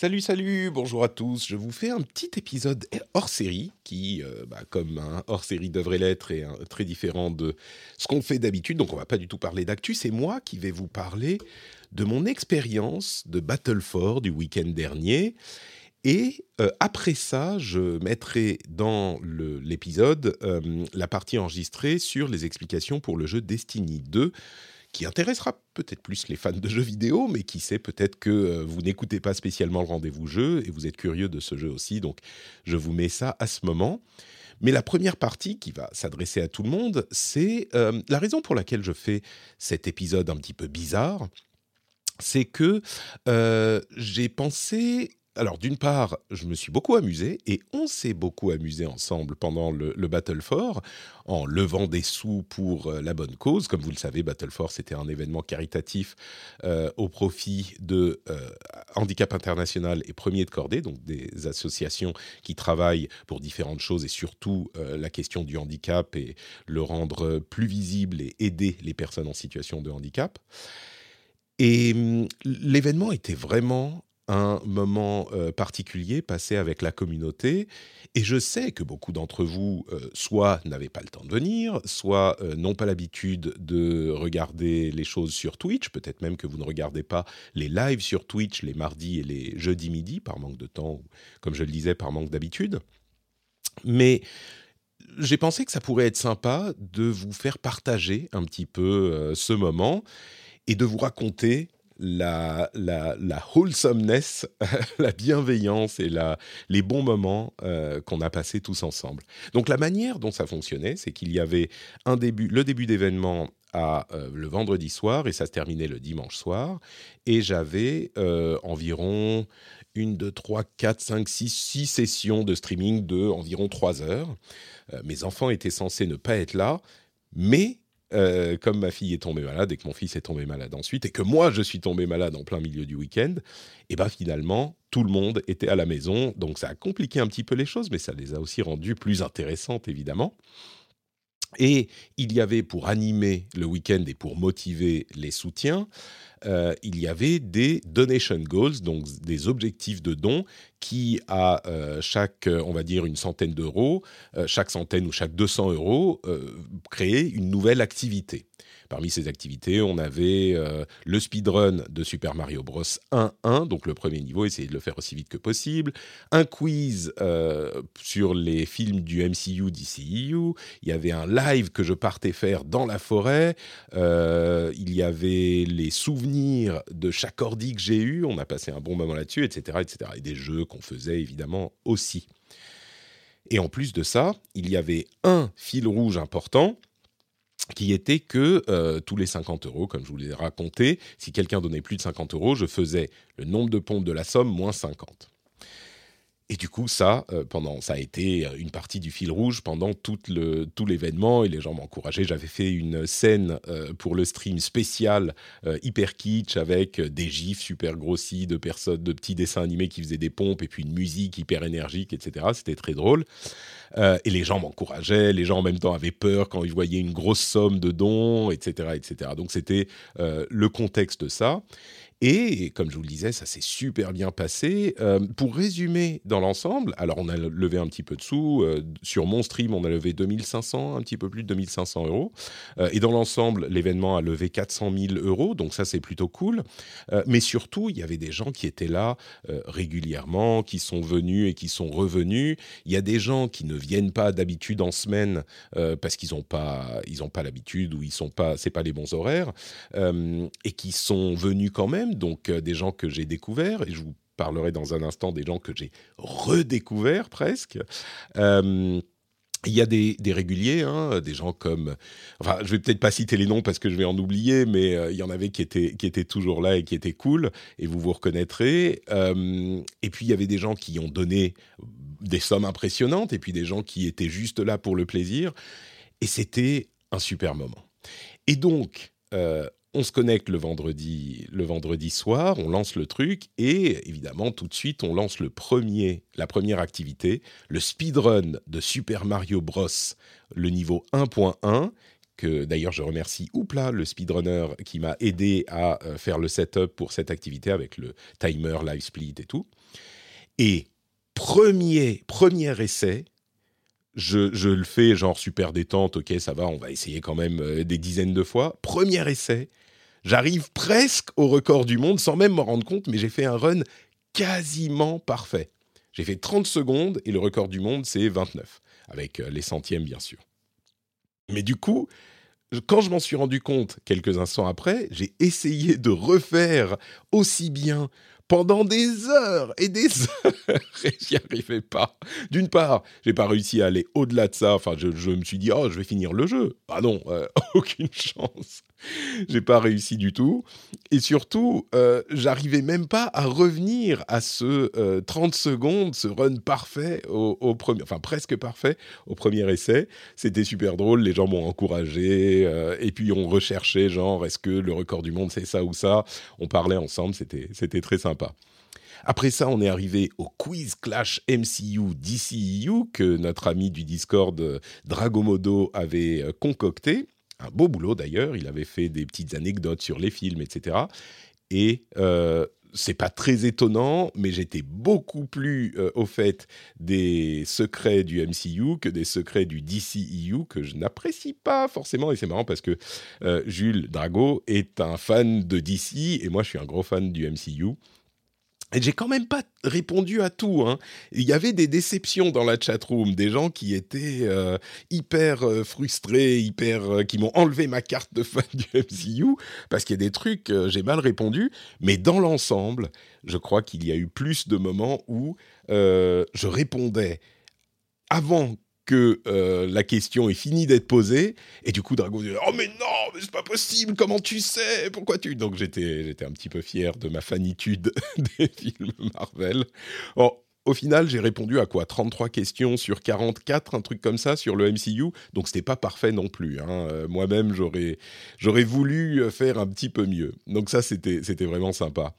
Salut, salut, bonjour à tous. Je vous fais un petit épisode hors série qui, euh, bah, comme un hors série devrait l'être, est très différent de ce qu'on fait d'habitude. Donc, on va pas du tout parler d'actu. C'est moi qui vais vous parler de mon expérience de Battle du week-end dernier. Et euh, après ça, je mettrai dans l'épisode euh, la partie enregistrée sur les explications pour le jeu Destiny 2 qui intéressera peut-être plus les fans de jeux vidéo, mais qui sait peut-être que euh, vous n'écoutez pas spécialement le rendez-vous jeu et vous êtes curieux de ce jeu aussi, donc je vous mets ça à ce moment. Mais la première partie qui va s'adresser à tout le monde, c'est euh, la raison pour laquelle je fais cet épisode un petit peu bizarre, c'est que euh, j'ai pensé... Alors d'une part, je me suis beaucoup amusé et on s'est beaucoup amusé ensemble pendant le, le Battle for en levant des sous pour euh, la bonne cause. Comme vous le savez, Battle for c'était un événement caritatif euh, au profit de euh, Handicap International et Premier de Cordée, donc des associations qui travaillent pour différentes choses et surtout la question du handicap et le rendre plus visible et aider les personnes en situation de handicap. Et hum, l'événement était vraiment un moment euh, particulier passé avec la communauté. Et je sais que beaucoup d'entre vous, euh, soit n'avaient pas le temps de venir, soit euh, n'ont pas l'habitude de regarder les choses sur Twitch. Peut-être même que vous ne regardez pas les lives sur Twitch les mardis et les jeudis midi, par manque de temps, comme je le disais, par manque d'habitude. Mais j'ai pensé que ça pourrait être sympa de vous faire partager un petit peu ce moment et de vous raconter la, la, la wholesomeness, la bienveillance et la, les bons moments euh, qu'on a passés tous ensemble. Donc la manière dont ça fonctionnait, c'est qu'il y avait un début, le début d'événement à euh, le vendredi soir et ça se terminait le dimanche soir. Et j'avais euh, environ une, deux, trois, quatre, cinq, six, six sessions de streaming de environ trois heures. Mes enfants étaient censés ne pas être là, mais euh, comme ma fille est tombée malade et que mon fils est tombé malade ensuite et que moi je suis tombé malade en plein milieu du week-end, et ben finalement tout le monde était à la maison, donc ça a compliqué un petit peu les choses, mais ça les a aussi rendues plus intéressantes évidemment. Et il y avait pour animer le week-end et pour motiver les soutiens, euh, il y avait des donation goals, donc des objectifs de dons qui, à euh, chaque, euh, on va dire, une centaine d'euros, chaque centaine ou chaque 200 euros, créaient une nouvelle activité. Parmi ces activités, on avait euh, le speedrun de Super Mario Bros 1.1, donc le premier niveau, essayer de le faire aussi vite que possible. Un quiz euh, sur les films du MCU, DCEU. Il y avait un live que je partais faire dans la forêt. Euh, il y avait les souvenirs de chaque ordi que j'ai eu. On a passé un bon moment là-dessus, etc., etc. Et des jeux qu'on faisait évidemment aussi. Et en plus de ça, il y avait un fil rouge important qui était que euh, tous les 50 euros, comme je vous l'ai raconté, si quelqu'un donnait plus de 50 euros, je faisais le nombre de pompes de la somme moins 50. Et du coup, ça, euh, pendant, ça a été euh, une partie du fil rouge pendant tout, le, tout l'événement et les gens m'encourageaient. J'avais fait une scène pour le stream spécial hyper kitsch avec des gifs super grossis de personnes, de petits dessins animés qui faisaient des pompes et puis une musique hyper énergique, etc. C'était très drôle. Euh, et les gens m'encourageaient, les gens en même temps avaient peur quand ils voyaient une grosse somme de dons, etc. etc. Donc c'était euh, le contexte de ça. Et comme je vous le disais, ça s'est super bien passé. Euh, pour résumer dans l'ensemble, alors on a levé un petit peu de sous. euh, sur mon stream, on a levé 2500, un petit peu plus de 2500 euros. Euh, et dans l'ensemble, l'événement a levé 400 000 euros. Donc ça, c'est plutôt cool. Mais surtout, il y avait des gens qui étaient là régulièrement, qui sont venus et qui sont revenus. Il y a des gens qui ne viennent pas d'habitude en semaine parce qu'ils n'ont pas, pas l'habitude ou ils sont pas, pas les bons horaires, et qui sont venus quand même. Donc euh, des gens que j'ai découverts et je vous parlerai dans un instant des gens que j'ai redécouverts presque. Euh, il y a des, réguliers, hein, des gens comme, enfin, je vais peut-être pas citer les noms parce que je vais en oublier, mais euh, il y en avait qui étaient qui étaient toujours là et qui étaient cool, et vous vous reconnaîtrez. Et puis il y avait des gens qui ont donné des sommes impressionnantes, et puis des gens qui étaient juste là pour le plaisir, et c'était un super moment. Et donc, on se connecte le vendredi, le vendredi soir, on lance le truc et évidemment tout de suite on lance le premier, la première activité, le speedrun de Super Mario Bros. Le niveau 1.1 que d'ailleurs je remercie Oupla, le speedrunner qui m'a aidé à euh, faire le setup pour cette activité avec le timer, live split et tout. Et premier, premier essai, je, le fais genre super détente, ok, ça va, on va essayer quand même euh, des dizaines de fois. Premier essai, j'arrive presque au record du monde sans même m'en rendre compte, mais j'ai fait un run quasiment parfait. J'ai fait 30 secondes et le record du monde, c'est 29, avec euh, les centièmes bien sûr. Mais du coup, quand je m'en suis rendu compte quelques instants après, j'ai essayé de refaire aussi bien pendant des heures et des heures et j'y arrivais pas. D'une part, j'ai pas réussi à aller au-delà de ça. Enfin, je, je, me suis dit, oh, je vais finir le jeu. Ah non, euh, aucune chance. j'ai pas réussi du tout. Et surtout, euh, j'arrivais même pas à revenir à ce euh, 30 secondes, ce run parfait au, premier, enfin presque parfait au premier essai. C'était super drôle. Les gens m'ont encouragé. Euh, et puis on recherchait, genre, est-ce que le record du monde c'est ça ou ça? On parlait ensemble. C'était c'était très sympa. Après ça, on est arrivé au quiz clash MCU DCEU que notre ami du Discord Dragomodo avait euh, concocté. Un beau boulot d'ailleurs, il avait fait des petites anecdotes sur les films, etc. Et euh, c'est pas très étonnant, mais j'étais beaucoup plus euh, au fait des secrets du MCU que des secrets du DCEU que je n'apprécie pas forcément. Et c'est marrant parce que euh, Jules Drago est un fan de DC et moi je suis un gros fan du MCU. J'ai quand même pas répondu à tout. Hein. Il y avait des déceptions dans la chatroom, des gens qui étaient euh, hyper euh, frustrés, hyper, euh, qui m'ont enlevé ma carte de fan du MCU parce qu'il y a des trucs j'ai mal répondu. Mais dans l'ensemble, je crois qu'il y a eu plus de moments où je répondais avant que euh, la question est finie d'être posée et du coup Drago dit oh mais non mais c'est pas possible comment tu sais pourquoi tu donc j'étais j'étais un petit peu fier de ma fanitude des films Marvel au final, j'ai répondu à quoi? 33 questions sur 44, un truc comme ça sur le MCU. Donc c'était pas parfait non plus. Hein. Euh, Moi-même, j'aurais j'aurais voulu faire un petit peu mieux. Donc ça, c'était c'était vraiment sympa.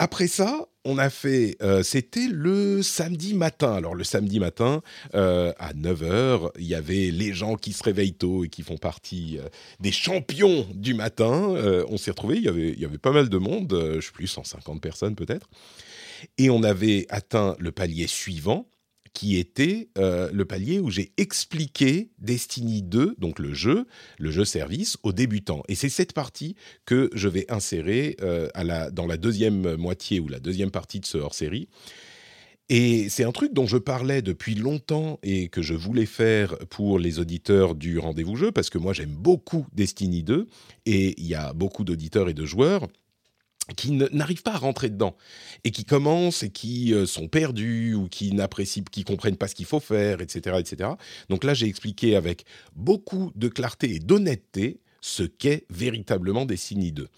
Après ça, on a fait, euh, c'était le samedi matin. Alors le samedi matin, euh, à 9h, il y avait les gens qui se réveillent tôt et qui font partie euh, des champions du matin. On s'est retrouvés, il y, avait, il y avait pas mal de monde, je sais plus, 150 personnes peut-être. Et on avait atteint le palier suivant, qui était euh, le palier où j'ai expliqué Destiny 2, donc le jeu, le jeu service, aux débutants. Et c'est cette partie que je vais insérer euh, dans la deuxième moitié ou la deuxième partie de ce hors-série. Et c'est un truc dont je parlais depuis longtemps et que je voulais faire pour les auditeurs du rendez-vous jeu, parce que moi j'aime beaucoup Destiny 2, et il y a beaucoup d'auditeurs et de joueurs qui n'arrivent pas à rentrer dedans et qui commencent et qui euh, sont perdus ou qui n'apprécient, qui comprennent pas ce qu'il faut faire, etc., etc. Donc là, j'ai expliqué avec beaucoup de clarté et d'honnêteté ce qu'est véritablement Destiny 2.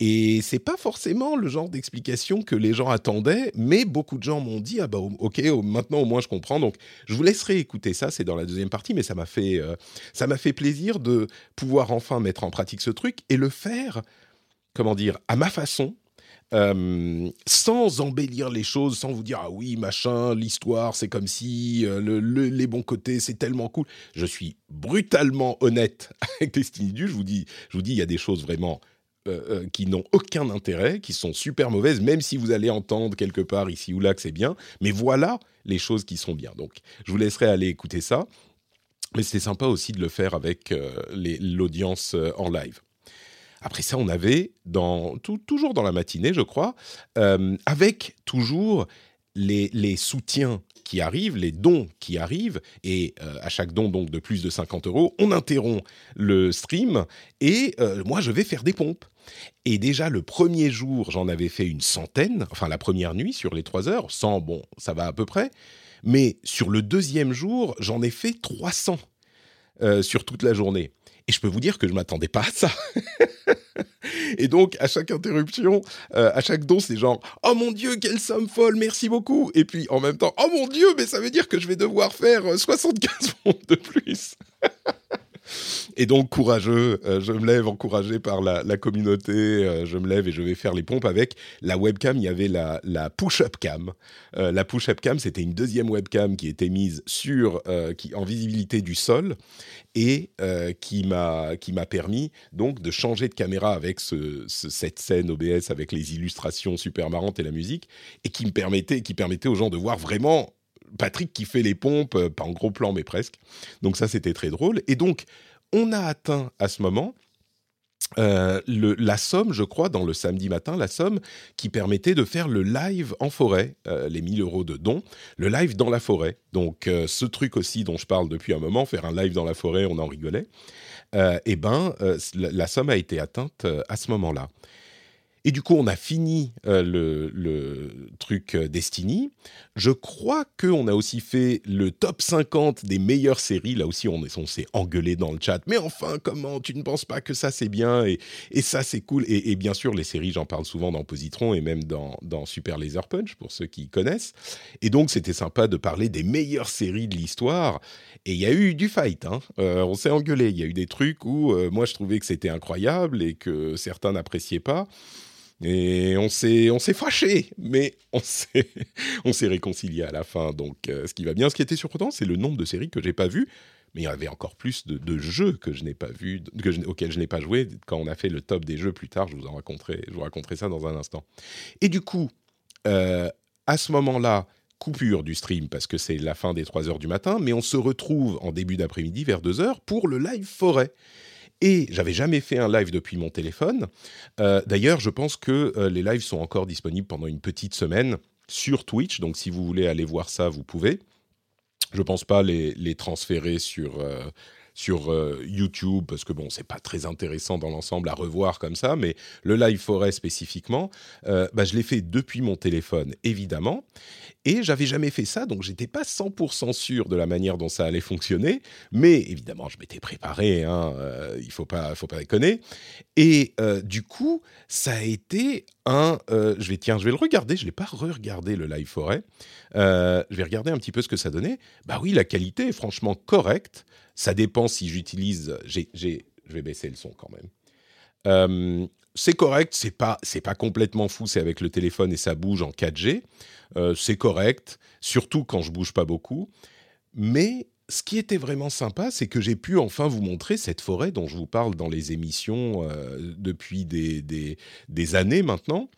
Et c'est pas forcément le genre d'explication que les gens attendaient, mais beaucoup de gens m'ont dit ah bah ok maintenant au moins je comprends. Donc je vous laisserai écouter ça, c'est dans la deuxième partie, mais ça m'a fait euh, ça m'a fait plaisir de pouvoir enfin mettre en pratique ce truc et le faire comment dire, à ma façon, euh, sans embellir les choses, sans vous dire ah oui machin, l'histoire c'est comme si euh, le, le, les bons côtés c'est tellement cool. Je suis brutalement honnête avec Destiny 2. Je vous dis, je vous dis, il y a des choses vraiment euh, qui n'ont aucun intérêt, qui sont super mauvaises, même si vous allez entendre quelque part ici ou là que c'est bien. Mais voilà les choses qui sont bien. Donc je vous laisserai aller écouter ça. Mais c'était sympa aussi de le faire avec l'audience en live. Après ça, on avait, dans, toujours dans la matinée, je crois, euh, avec toujours les, soutiens qui arrivent, les dons qui arrivent, et euh, à chaque don donc de plus de 50 euros, on interrompt le stream, et euh, moi je vais faire des pompes. Et déjà le premier jour, j'en avais fait une centaine, enfin la première nuit sur les trois heures, 100, bon, ça va à peu près. Mais sur le deuxième jour, j'en ai fait 300 euh, sur toute la journée. Et je peux vous dire que je m'attendais pas à ça. et donc, à chaque interruption, euh, à chaque don, c'est genre Oh mon Dieu, quelle somme folle, merci beaucoup. Et puis en même temps, Oh mon Dieu, mais ça veut dire que je vais devoir faire 75 euh, pompes de plus. Et donc, courageux, euh, je me lève encouragé par la, communauté, euh, je me lève et je vais faire les pompes avec la webcam. Il y avait la, push-up cam. Euh, la push-up cam, c'était une deuxième webcam qui était mise sur, qui, en visibilité du sol et qui m'a permis donc de changer de caméra avec cette scène OBS avec les illustrations super marrantes et la musique et qui me permettait, qui permettait aux gens de voir vraiment Patrick qui fait les pompes, pas en gros plan mais presque. Donc ça c'était très drôle. Et donc on a atteint à ce moment euh, la somme, je crois, dans le samedi matin, la somme qui permettait de faire le live en forêt, euh, les 1000 euros de dons, le live dans la forêt. Donc, euh, ce truc aussi dont je parle depuis un moment, faire un live dans la forêt, on en rigolait. eh ben, la, somme a été atteinte à ce moment-là. Et du coup, on a fini euh, le, truc euh, Destiny. Je crois qu'on a aussi fait le top 50 des meilleures séries. Là aussi, on s'est engueulé dans le chat. Mais enfin, comment Tu ne penses pas que ça, c'est bien et, ça, c'est cool et, bien sûr, les séries, j'en parle souvent dans Positron et même dans, Super Laser Punch, pour ceux qui connaissent. Et donc, c'était sympa de parler des meilleures séries de l'histoire. Et il y a eu du fight. Hein. Euh, on s'est engueulé. Il y a eu des trucs où moi, je trouvais que c'était incroyable et que certains n'appréciaient pas. Et on s'est, on s'est fâché, mais on s'est, on s'est réconcilié à la fin. Donc, euh, ce qui va bien. Ce qui était surprenant, c'est le nombre de séries que j'ai pas vues. Mais il y avait encore plus de, jeux que je n'ai pas vus, que auxquels je n'ai pas joué. Quand on a fait le top des jeux plus tard, je vous en raconterai, je vous raconterai ça dans un instant. Et du coup, euh, à ce moment-là, coupure du stream parce que c'est la fin des 3 heures du matin, mais on se retrouve en début d'après-midi vers 2 heures pour le live forêt. Et j'avais jamais fait un live depuis mon téléphone. Euh, d'ailleurs, je pense que euh, les lives sont encore disponibles pendant une petite semaine sur Twitch. Donc, si vous voulez aller voir ça, vous pouvez. Je ne pense pas les, transférer sur, euh, sur YouTube parce que bon, c'est pas très intéressant dans l'ensemble à revoir comme ça. Mais le live forêt spécifiquement, bah, je l'ai fait depuis mon téléphone, évidemment. Et j'avais jamais fait ça, donc j'étais pas 100% sûr de la manière dont ça allait fonctionner. Mais évidemment, je m'étais préparé, hein, euh, il faut pas, faut pas déconner. Et euh, du coup, ça a été un. Euh, je vais tiens, je vais le regarder. Je l'ai pas re-regardé le live forêt. je vais regarder un petit peu ce que ça donnait. Bah oui, la qualité est franchement correcte. Ça dépend si j'utilise. Je vais baisser le son quand même c'est correct, c'est pas pas complètement fou, c'est avec le téléphone et ça bouge en 4G. Euh, c'est correct, surtout quand je bouge pas beaucoup. Mais ce qui était vraiment sympa, c'est que j'ai pu enfin vous montrer cette forêt dont je vous parle dans les émissions euh, depuis des, des, années maintenant.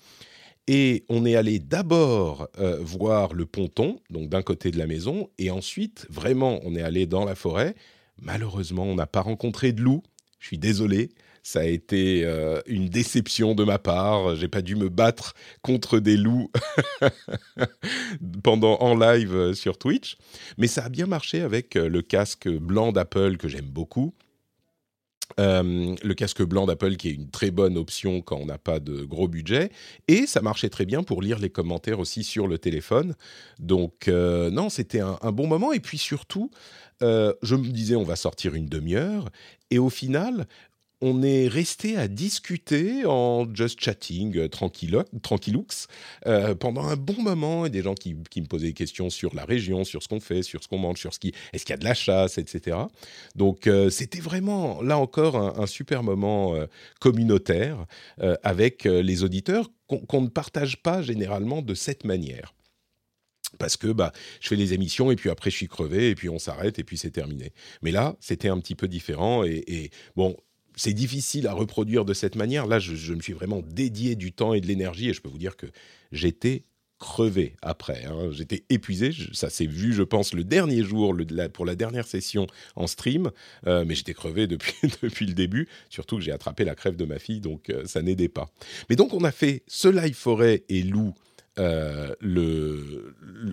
Et on est allé d'abord euh, voir le ponton, donc d'un côté de la maison, et ensuite, vraiment, on est allé dans la forêt. Malheureusement, on n'a pas rencontré de loup. Je suis désolé. Ça a été euh, une déception de ma part. J'ai pas dû me battre contre des loups pendant en live euh, sur Twitch, mais ça a bien marché avec euh, le casque blanc d'Apple que j'aime beaucoup. Le casque blanc d'Apple qui est une très bonne option quand on n'a pas de gros budget. Et ça marchait très bien pour lire les commentaires aussi sur le téléphone. Donc non, c'était un, bon moment. Et puis surtout, je me disais on va sortir une demi-heure. Et au final, on est resté à discuter en just chatting, euh, euh, pendant un bon moment, et des gens qui, me posaient des questions sur la région, sur ce qu'on fait, sur ce qu'on mange, sur ce qui, est-ce qu'il y a de la chasse, etc. Donc euh, c'était vraiment, là encore, un, super moment communautaire avec les auditeurs qu'on ne partage pas généralement de cette manière parce que bah, je fais les émissions et puis après je suis crevé et puis on s'arrête et puis c'est terminé. Mais là, c'était un petit peu différent et bon, c'est difficile à reproduire de cette manière. Là, je, me suis vraiment dédié du temps et de l'énergie et je peux vous dire que j'étais crevé après. Hein. J'étais épuisé. ça s'est vu, je pense, le dernier jour pour la dernière session en stream. Euh, mais j'étais crevé depuis, le début. Surtout que j'ai attrapé la crève de ma fille, donc euh, ça n'aidait pas. Mais donc, on a fait ce live forêt et loup euh,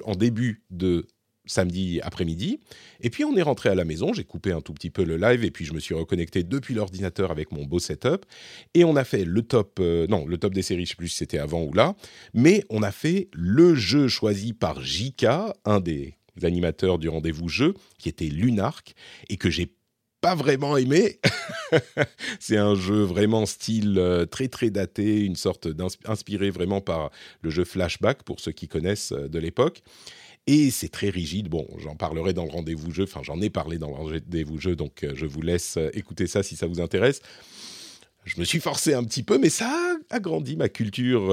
en début de samedi après-midi. Et puis on est rentré à la maison, j'ai coupé un tout petit peu le live et puis je me suis reconnecté depuis l'ordinateur avec mon beau setup. Et on a fait le top, euh, non, le top des séries, je sais plus si c'était avant ou là, mais on a fait le jeu choisi par JK, un des animateurs du rendez-vous jeu, qui était Lunark, et que j'ai pas vraiment aimé. c'est un jeu vraiment style euh, très très daté, une sorte d'inspiré vraiment par le jeu Flashback pour ceux qui connaissent euh, de l'époque. Et c'est très rigide. Bon, j'en parlerai dans le rendez-vous jeu. Enfin, j'en ai parlé dans le rendez-vous jeu, donc euh, je vous laisse écouter ça si ça vous intéresse. Je me suis forcé un petit peu, mais ça a agrandi ma culture,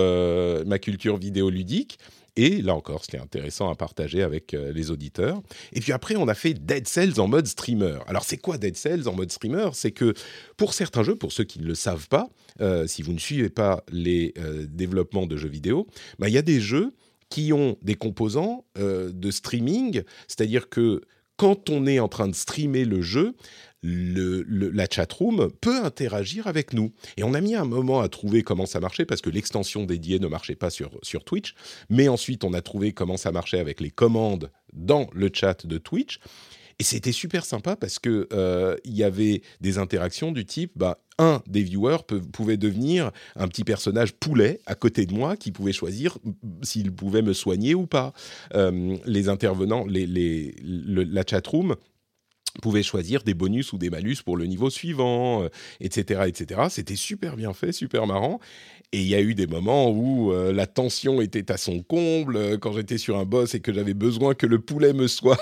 ma culture vidéoludique. Et là encore, c'était intéressant à partager avec euh, les auditeurs. Et puis après, on a fait Dead Cells en mode streamer. Alors, c'est quoi Dead Cells en mode streamer? C'est que pour certains jeux, pour ceux qui ne le savent pas, euh, si vous ne suivez pas les euh, développements de jeux vidéo, bah, il y a des jeux qui ont des composants de streaming, c'est-à-dire que quand on est en train de streamer le jeu, le, le, la chatroom peut interagir avec nous. Et on a mis un moment à trouver comment ça marchait parce que l'extension dédiée ne marchait pas sur, sur Twitch. Mais ensuite, on a trouvé comment ça marchait avec les commandes dans le chat de Twitch. Et c'était super sympa parce que euh, il y avait des interactions du type, bah, un des viewers pouvait devenir un petit personnage poulet à côté de moi qui pouvait choisir s'il pouvait me soigner ou pas. Euh, les intervenants, les, les, le, la pouvait choisir des bonus ou des malus pour le niveau suivant, etc., euh, etc. C'était super bien fait, super marrant. Et il y a eu des moments où euh, la tension était à son comble, euh, quand j'étais sur un boss et que j'avais besoin que le poulet me soigne,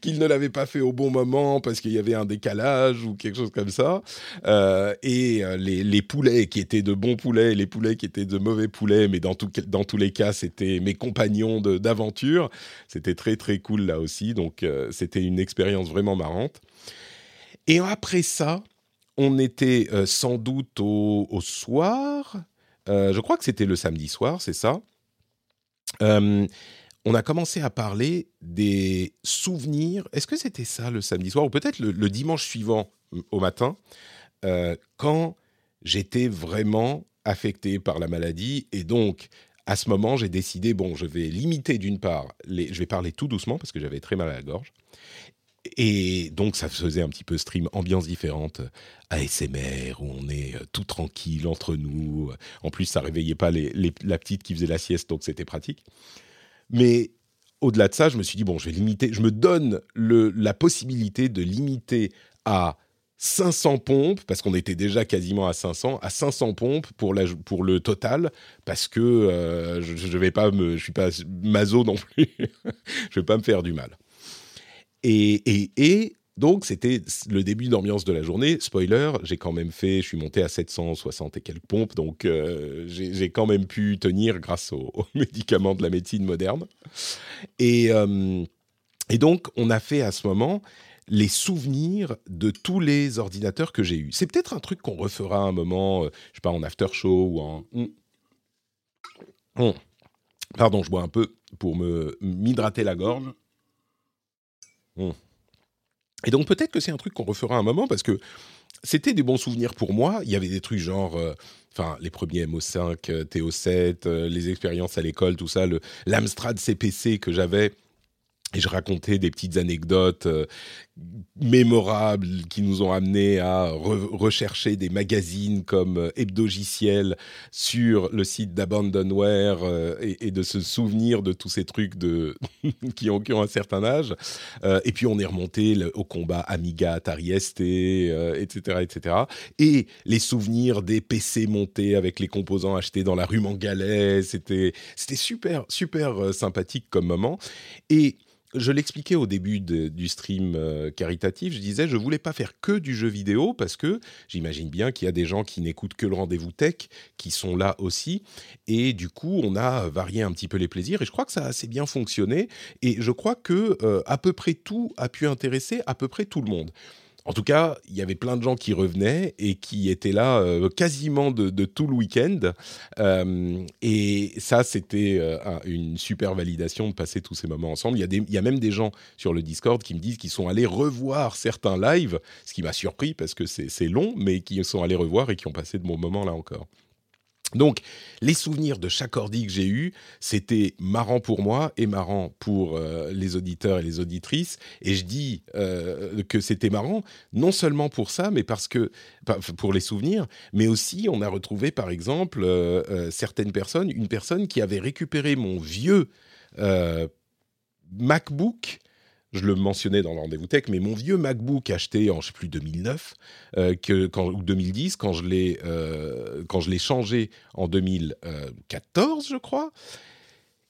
qu'il ne, l'avait pas fait au bon moment parce qu'il y avait un décalage ou quelque chose comme ça. Euh, et les, les, poulets qui étaient de bons poulets et les poulets qui étaient de mauvais poulets, mais dans, tout, dans tous les cas, c'était mes compagnons d'aventure. C'était très très cool là aussi. Donc c'était une expérience vraiment marrante. Et après ça, on était euh, sans doute au, soir. Euh, je crois que c'était le samedi soir, c'est ça. Euh, on a commencé à parler des souvenirs. Est-ce que c'était ça le samedi soir ou peut-être le, dimanche suivant au matin, quand j'étais vraiment affecté par la maladie et donc à ce moment, j'ai décidé, bon, je vais limiter d'une part, je vais parler tout doucement parce que j'avais très mal à la gorge, et donc, ça faisait un petit peu stream, ambiance différente, ASMR, où on est euh, tout tranquille entre nous. En plus, ça réveillait pas la petite qui faisait la sieste, donc c'était pratique. Mais au-delà de ça, je me suis dit, bon, je vais limiter, je me donne la possibilité de limiter à 500 pompes, parce qu'on était déjà quasiment à 500, à 500 pompes pour, le total, parce que euh, je, je vais pas me, je suis pas maso non plus, je vais pas me faire du mal. Et, donc, c'était le début d'ambiance de la journée. Spoiler, j'ai quand même fait, je suis monté à 760 et quelques pompes, donc euh, j'ai quand même pu tenir grâce aux, médicaments de la médecine moderne. Et, euh, et donc, on a fait à ce moment les souvenirs de tous les ordinateurs que j'ai eus. C'est peut-être un truc qu'on refera à un moment, euh, je sais pas, en after show ou en... Pardon, je bois un peu pour me m'hydrater la gorge. Hmm. Et donc peut-être que c'est un truc qu'on refera un moment parce que c'était des bons souvenirs pour moi. Il y avait des trucs genre, euh, enfin les premiers MO5, euh, TO7, euh, les expériences à l'école, tout ça, le l'Amstrad CPC que j'avais et je racontais des petites anecdotes euh, mémorables qui nous ont amenés à rechercher des magazines comme euh, Hebdogiciel sur le site d'Abandonware euh, et, de se souvenir de tous ces trucs de qui, ont, un certain âge. et puis on est remonté au combat Amiga, Atari ST, etc., etc. Et les souvenirs des PC montés avec les composants achetés dans la rue. C'était c'était super super sympathique comme moment. Et je l'expliquais au début du stream euh, caritatif, je disais je voulais pas faire que du jeu vidéo parce que j'imagine bien qu'il y a des gens qui n'écoutent que le rendez-vous tech qui sont là aussi et du coup on a varié un petit peu les plaisirs et je crois que ça a assez bien fonctionné et je crois que euh, à peu près tout a pu intéresser à peu près tout le monde. En tout cas, il y avait plein de gens qui revenaient et qui étaient là euh, quasiment de, tout le week-end. Euh, et ça, c'était euh, une super validation de passer tous ces moments ensemble. Il y, a il y a même des gens sur le Discord qui me disent qu'ils sont allés revoir certains lives, ce qui m'a surpris parce que c'est long, mais qui sont allés revoir et qui ont passé de bons moments là encore. Donc, les souvenirs de chaque ordi que j'ai eu, c'était marrant pour moi et marrant pour euh, les auditeurs et les auditrices. Et je dis euh, que c'était marrant, non seulement pour ça, mais parce que pour les souvenirs, mais aussi on a retrouvé par exemple euh, certaines personnes, une personne qui avait récupéré mon vieux MacBook je le mentionnais dans le rendez-vous tech, mais mon vieux MacBook acheté en, je sais plus, 2009 euh, que, quand, ou 2010, quand je l'ai euh, quand je l'ai changé en 2014, je crois,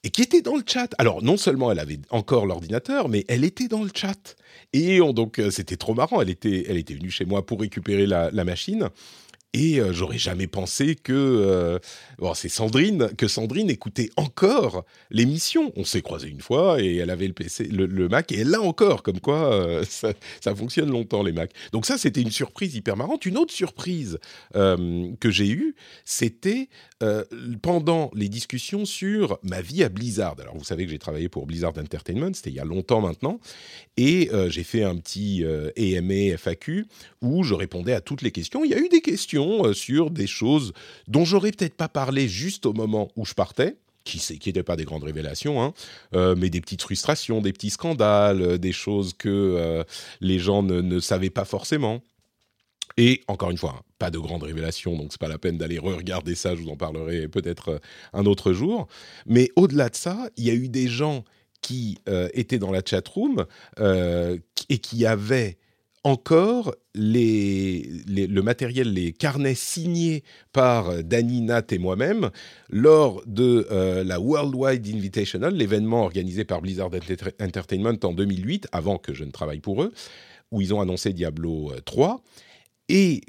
et qui était dans le chat. Alors non seulement elle avait encore l'ordinateur, mais elle était dans le chat. Et on, donc euh, c'était trop marrant. Elle était, elle était venue chez moi pour récupérer la machine. Et euh, j'aurais jamais pensé que euh, bon, c'est Sandrine que Sandrine écoutait encore l'émission. On s'est croisé une fois et elle avait le Mac et elle l'a encore. Comme quoi, euh, ça, ça, fonctionne longtemps les Macs. Donc ça, c'était une surprise hyper marrante. Une autre surprise que j'ai eue, c'était pendant les discussions sur ma vie à Blizzard. Alors vous savez que j'ai travaillé pour Blizzard Entertainment, c'était il y a longtemps maintenant, et j'ai fait un petit EMA FAQ où je répondais à toutes les questions. Il y a eu des questions euh, sur des choses dont j'aurais peut-être pas parlé juste au moment où je partais, qui n'étaient pas des grandes révélations, hein, euh, mais des petites frustrations, des petits scandales, euh, des choses que les gens ne, savaient pas forcément. Et encore une fois, hein, pas de grandes révélations, donc c'est pas la peine d'aller re-regarder ça, je vous en parlerai peut-être un autre jour. Mais au-delà de ça, il y a eu des gens qui étaient dans la chat room et qui avaient encore le matériel, les carnets signés par Danny, Nat et moi-même lors de euh, la Worldwide Invitational, l'événement organisé par Blizzard Entertainment en 2008, avant que je ne travaille pour eux, où ils ont annoncé Diablo 3, euh, et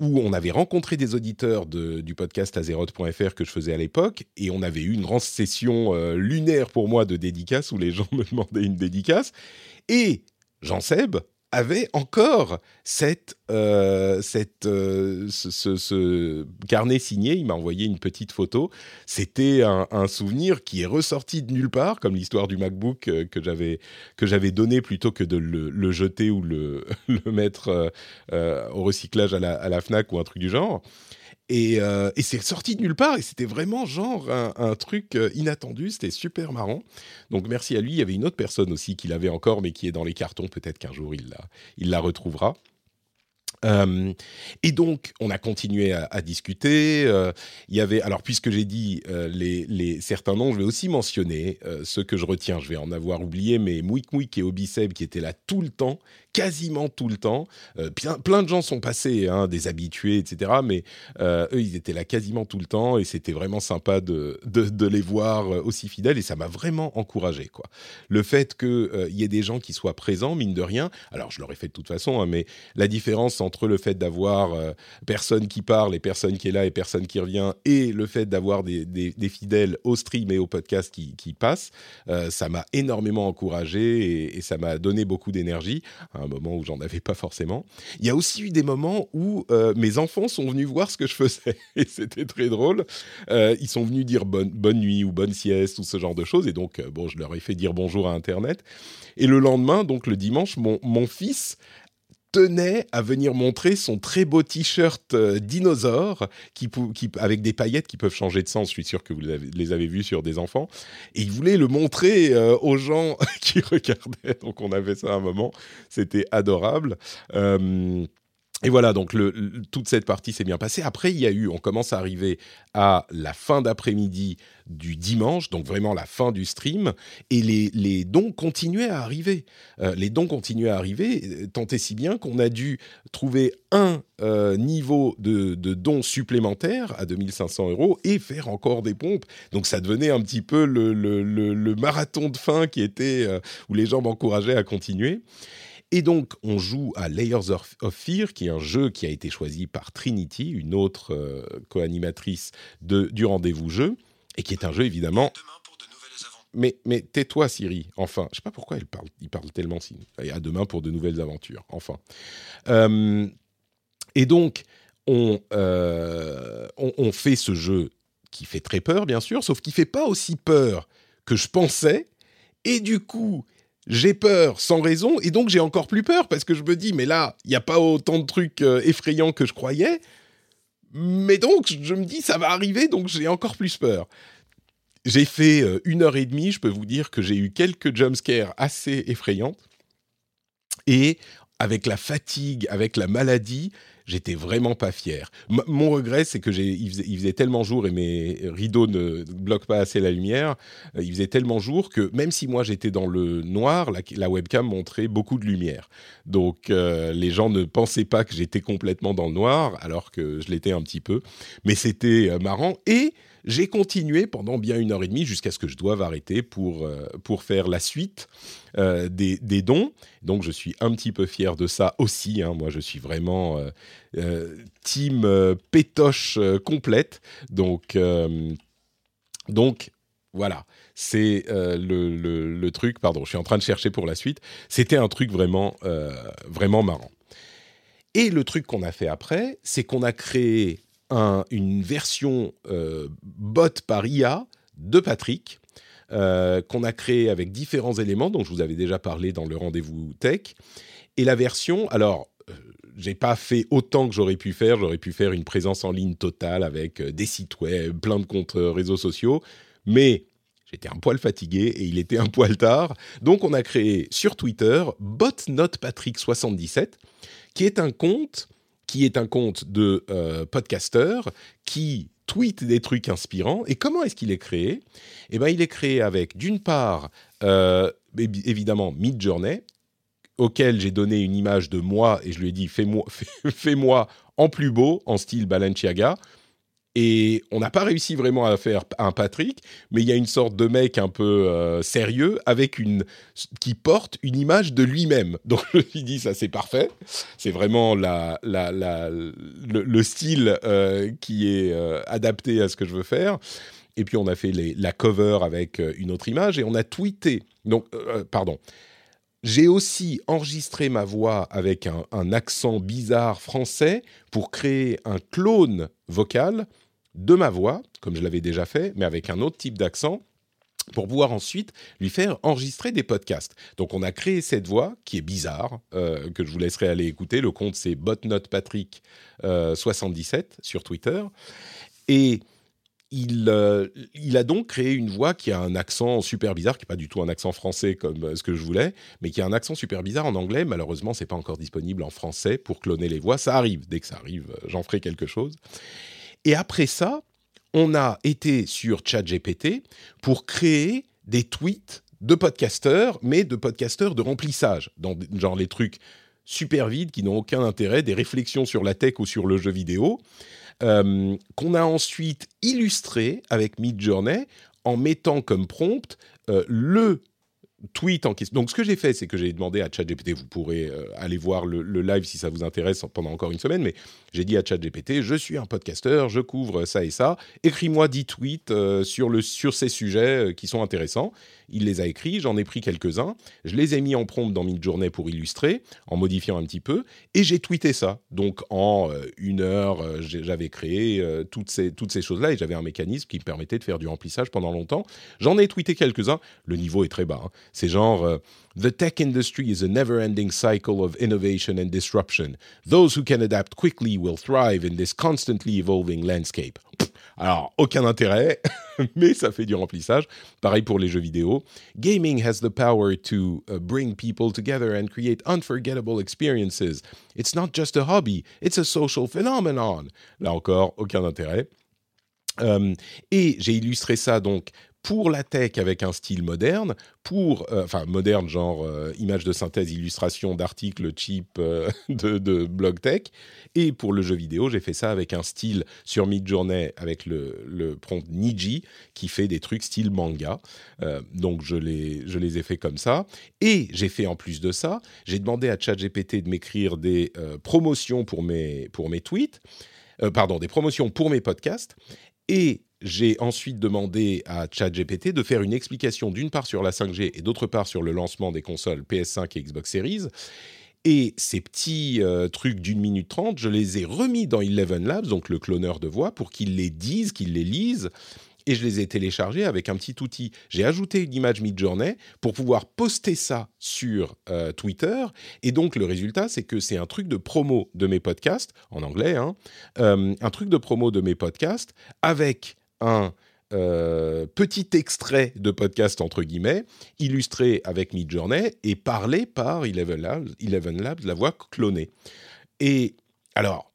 où on avait rencontré des auditeurs du podcast Azeroth.fr que je faisais à l'époque, et on avait eu une grande session euh, lunaire pour moi de dédicace, où les gens me demandaient une dédicace, et Jean Seb, avait encore cette, euh, cette, euh, ce, carnet signé. Il m'a envoyé une petite photo. C'était un, souvenir qui est ressorti de nulle part, comme l'histoire du MacBook euh, que j'avais que j'avais donné plutôt que de le, jeter ou le, le mettre au recyclage à la, à la Fnac ou un truc du genre. Euh, et, c'est sorti de nulle part et c'était vraiment genre un, truc euh, inattendu, c'était super marrant. Donc merci à lui. Il y avait une autre personne aussi qui l'avait encore mais qui est dans les cartons. Peut-être qu'un jour il la, il la retrouvera. Euh, et donc, on a continué à, discuter. Il y avait, alors puisque j'ai dit les, les, certains noms, je vais aussi mentionner ceux que je retiens. Je vais en avoir oublié, mais Mouik Mouik et Obiseb qui étaient là tout le temps, quasiment tout le temps. Plein, plein, de gens sont passés, hein, des habitués, etc. Mais eux, ils étaient là quasiment tout le temps et c'était vraiment sympa de, les voir aussi fidèles et ça m'a vraiment encouragé. Quoi. Le fait qu'il y ait des gens qui soient présents, mine de rien. Alors, je l'aurais fait de toute façon, hein, mais la différence entre le fait d'avoir euh, personne qui parle et personne qui est là et personne qui revient, et le fait d'avoir des, fidèles au stream et au podcast qui, passent, euh, ça m'a énormément encouragé et, ça m'a donné beaucoup d'énergie à un moment où j'en avais pas forcément. Il y a aussi eu des moments où euh, mes enfants sont venus voir ce que je faisais et c'était très drôle. ils sont venus dire bonne, bonne nuit ou bonne sieste ou ce genre de choses et donc bon, je leur ai fait dire bonjour à Internet. Et le lendemain, donc le dimanche, mon, mon fils tenait à venir montrer son très beau t-shirt euh, dinosaure qui, avec des paillettes qui peuvent changer de sens. Je suis sûr que vous les avez vus sur des enfants. Et il voulait le montrer euh, aux gens qui regardaient. Donc on avait ça à un moment. C'était adorable. Euh, et voilà, donc toute cette partie s'est bien passée. Après, il y a eu, on commence à arriver à la fin d'après-midi du dimanche, donc vraiment la fin du stream, et les, dons continuaient à arriver. Euh, les dons continuaient à arriver, euh, tant et si bien qu'on a dû trouver un euh, niveau de, dons supplémentaires à 2500 euros et faire encore des pompes. Donc ça devenait un petit peu le marathon de fin qui était, où les gens m'encourageaient à continuer. Et donc, on joue à Layers of, Fear, qui est un jeu qui a été choisi par Trinity, une autre euh, co-animatrice du rendez-vous jeu, et qui est un jeu évidemment. Mais, mais tais-toi, Siri. Enfin, je sais pas pourquoi il parle, il parle tellement. Et à demain pour de nouvelles aventures. Enfin. Euh, et donc, on, euh, on, on, fait ce jeu qui fait très peur, bien sûr, sauf qu'il fait pas aussi peur que je pensais. Et du coup, j'ai peur sans raison et donc j'ai encore plus peur parce que je me dis mais là il n'y a pas autant de trucs euh, effrayants que je croyais. Mais donc je me dis ça va arriver donc j'ai encore plus peur. J'ai fait euh, une heure et demie je peux vous dire que j'ai eu quelques jumpscares assez effrayantes et avec la fatigue avec la maladie j'étais vraiment pas fier. Mon regret, c'est que j'ai, il faisait, tellement jour et mes rideaux ne bloquent pas assez la lumière. Euh, il faisait tellement jour que même si moi j'étais dans le noir, la, la, webcam montrait beaucoup de lumière. Donc euh, les gens ne pensaient pas que j'étais complètement dans le noir, alors que je l'étais un petit peu. Mais c'était euh, marrant et j'ai continué pendant bien une heure et demie jusqu'à ce que je doive arrêter pour, euh, pour faire la suite euh, des, des, dons. Donc je suis un petit peu fier de ça aussi. Hein. Moi, je suis vraiment euh, team pétoche complète. Donc, donc voilà, c'est le, le, le, truc. Pardon, je suis en train de chercher pour la suite. C'était un truc vraiment, vraiment marrant. Et le truc qu'on a fait après, c'est qu'on a créé un, une version euh, bot par IA de Patrick euh, qu'on a créé avec différents éléments dont je vous avais déjà parlé dans le rendez-vous tech. Et la version, alors, euh, j'ai pas fait autant que j'aurais pu faire. J'aurais pu faire une présence en ligne totale avec des sites web, plein de comptes réseaux sociaux, mais j'étais un poil fatigué et il était un poil tard. Donc, on a créé sur Twitter BotNotePatrick77, qui est un compte qui est un compte de euh, podcasteurs qui tweet des trucs inspirants. Et comment est-ce qu'il est créé? Eh bien, il est créé avec, d'une part, euh, évidemment, Midjourney, auquel j'ai donné une image de moi et je lui ai dit fais-moi fais en plus beau, en style Balenciaga. Et on n'a pas réussi vraiment à faire un Patrick, mais il y a une sorte de mec un peu euh, sérieux avec une qui porte une image de lui-même. Donc je me suis dit ça c'est parfait, c'est vraiment la, la, le, le style euh, qui est euh, adapté à ce que je veux faire. Et puis on a fait la cover avec une autre image et on a tweeté. Donc pardon. J'ai aussi enregistré ma voix avec un, accent bizarre français pour créer un clone vocal de ma voix, comme je l'avais déjà fait, mais avec un autre type d'accent pour pouvoir ensuite lui faire enregistrer des podcasts. Donc on a créé cette voix qui est bizarre, euh, que je vous laisserai aller écouter. Le compte c'est botnotepatrick77 euh, sur Twitter. Et il, euh, il, a donc créé une voix qui a un accent super bizarre, qui n'est pas du tout un accent français comme ce que je voulais, mais qui a un accent super bizarre en anglais. Malheureusement, c'est pas encore disponible en français pour cloner les voix. Ça arrive, dès que ça arrive, j'en ferai quelque chose. Et après ça, on a été sur ChatGPT pour créer des tweets de podcasteurs, mais de podcasteurs de remplissage, dans genre les trucs super vides qui n'ont aucun intérêt, des réflexions sur la tech ou sur le jeu vidéo, euh, qu'on a ensuite illustré avec Midjourney en mettant comme prompt euh, le tweet en question. Donc, ce que j'ai fait, c'est que j'ai demandé à ChatGPT, vous pourrez euh, aller voir le, live si ça vous intéresse pendant encore une semaine, mais j'ai dit à ChatGPT, je suis un podcasteur, je couvre ça et ça, écris-moi 10 tweets euh, sur, le, sur ces sujets euh, qui sont intéressants. Il les a écrits, j'en ai pris quelques-uns, je les ai mis en prompt dans Midjourney pour illustrer, en modifiant un petit peu, et j'ai tweeté ça. Donc, en euh, une heure, euh, j'avais créé euh, toutes ces, choses-là, et j'avais un mécanisme qui me permettait de faire du remplissage pendant longtemps. J'en ai tweeté quelques-uns, le niveau est très bas. Hein. C'est genre The tech industry is a never ending cycle of innovation and disruption. Those who can adapt quickly will thrive in this constantly evolving landscape. Alors, aucun intérêt, mais ça fait du remplissage. Pareil pour les jeux vidéo. Gaming has the power to uh, bring people together and create unforgettable experiences. It's not just a hobby, it's a social phenomenon. Là encore, aucun intérêt. Euh, et j'ai illustré ça donc pour la tech avec un style moderne, pour, euh, enfin moderne genre euh, image de synthèse, illustration d'articles cheap euh, de, blog tech, et pour le jeu vidéo, j'ai fait ça avec un style sur Midjourney avec le, prompt Niji qui fait des trucs style manga. Euh, donc je les, je les ai fait comme ça. Et j'ai fait en plus de ça, j'ai demandé à ChatGPT de m'écrire des promotions pour mes, pour mes tweets, pardon, des promotions pour mes podcasts. Et j'ai ensuite demandé à ChatGPT de faire une explication d'une part sur la 5G et d'autre part sur le lancement des consoles PS5 et Xbox Series. Et ces petits euh, trucs d'une minute trente, je les ai remis dans Eleven Labs, donc le cloneur de voix, pour qu'ils les disent, qu'ils les lisent. Et je les ai téléchargés avec un petit outil. J'ai ajouté une image Midjourney pour pouvoir poster ça sur euh, Twitter. Et donc le résultat, c'est que c'est un truc de promo de mes podcasts, en anglais, hein, euh, un truc de promo de mes podcasts avec un euh, petit extrait de podcast entre guillemets, illustré avec Midjourney et parlé par Eleven Labs, Eleven Labs, la voix clonée. Et alors,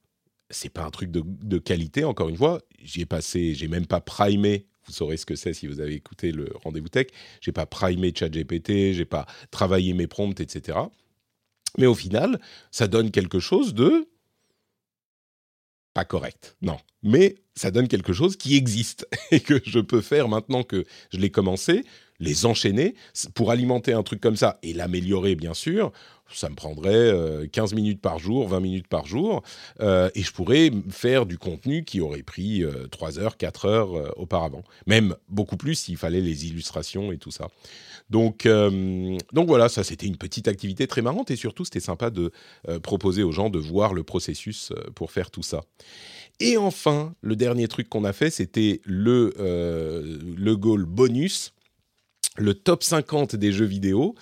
c'est pas un truc de, qualité, encore une fois. J'y ai passé, j'ai même pas primé vous saurez ce que c'est si vous avez écouté le rendez-vous tech. J'ai pas primé ChatGPT, j'ai pas travaillé mes prompts, etc. Mais au final, ça donne quelque chose de correct, non. Mais ça donne quelque chose qui existe et que je peux faire maintenant que je l'ai commencé, les enchaîner pour alimenter un truc comme ça et l'améliorer, bien sûr ça me prendrait 15 euh, minutes par jour, 20 minutes par jour, euh, et je pourrais faire du contenu qui aurait pris 3 euh, heures, 4 heures auparavant. Même beaucoup plus s'il fallait les illustrations et tout ça. Donc, donc voilà, ça c'était une petite activité très marrante, et surtout c'était sympa de proposer aux gens de voir le processus pour faire tout ça. Et enfin, le dernier truc qu'on a fait, c'était le, le goal bonus, le top 50 des jeux vidéo.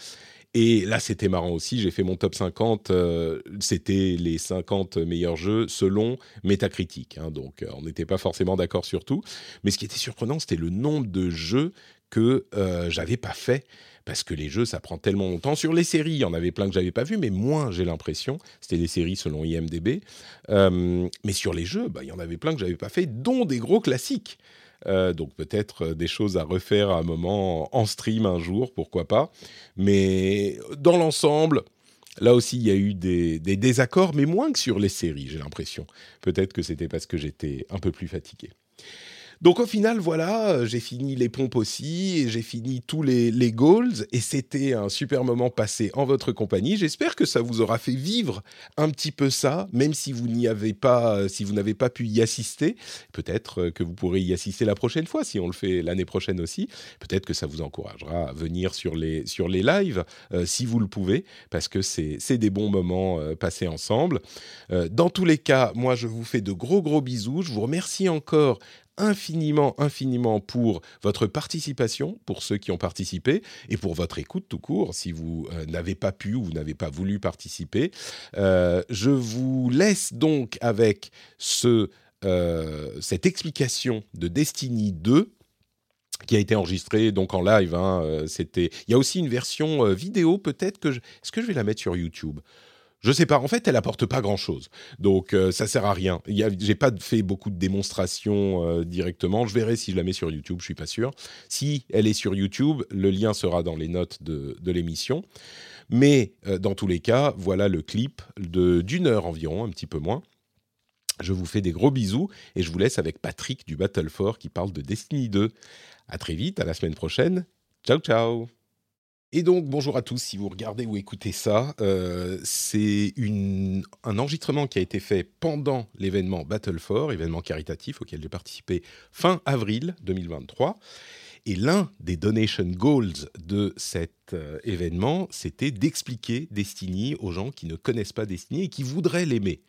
Et là, c'était marrant aussi. J'ai fait mon top 50. Euh, c'était les 50 meilleurs jeux selon Metacritic. Hein, donc, euh, on n'était pas forcément d'accord sur tout. Mais ce qui était surprenant, c'était le nombre de jeux que euh, j'avais pas fait. Parce que les jeux, ça prend tellement longtemps. Sur les séries, il y en avait plein que j'avais pas vu, mais moins, j'ai l'impression. C'était les séries selon IMDB. mais sur les jeux, bah, il y en avait plein que j'avais pas fait, dont des gros classiques. Euh, donc peut-être euh, des choses à refaire à un moment en stream un jour, pourquoi pas. Mais dans l'ensemble, là aussi, il y a eu des, des désaccords, mais moins que sur les séries, j'ai l'impression. Peut-être que c'était parce que j'étais un peu plus fatigué. Donc au final, voilà, euh, j'ai fini les pompes aussi, j'ai fini tous les, les goals, et c'était un super moment passé en votre compagnie. J'espère que ça vous aura fait vivre un petit peu ça, même si vous n'y avez pas, euh, si vous n'avez pas pu y assister. Peut-être euh, que vous pourrez y assister la prochaine fois, si on le fait l'année prochaine aussi. Peut-être que ça vous encouragera à venir sur les, sur les lives, si vous le pouvez, parce que c'est des bons moments passés ensemble. dans tous les cas, moi, je vous fais de gros, gros bisous. Je vous remercie encore infiniment, infiniment pour votre participation, pour ceux qui ont participé, et pour votre écoute tout court, si vous euh, n'avez pas pu ou vous n'avez pas voulu participer. Euh, je vous laisse donc avec ce, euh, cette explication de Destiny 2 qui a été enregistrée donc en live. Hein, c'était. Il y a aussi une version vidéo peut-être que je... est-ce que je vais la mettre sur YouTube? Je sais pas. En fait, elle apporte pas grand chose. Donc, ça euh, ça sert à rien. J'ai pas fait beaucoup de démonstrations euh, directement. Je verrai si je la mets sur YouTube. Je suis pas sûr. Si elle est sur YouTube, le lien sera dans les notes de, l'émission. Mais euh, dans tous les cas, voilà le clip d'une heure environ, un petit peu moins. Je vous fais des gros bisous et je vous laisse avec Patrick du Battle for qui parle de Destiny 2. À très vite, à la semaine prochaine. Ciao, ciao. Et donc, bonjour à tous, si vous regardez ou écoutez ça, euh, c'est un enregistrement qui a été fait pendant l'événement Battle for, événement caritatif auquel j'ai participé fin avril 2023. Et l'un des donation goals de cet euh, événement, c'était d'expliquer Destiny aux gens qui ne connaissent pas Destiny et qui voudraient l'aimer.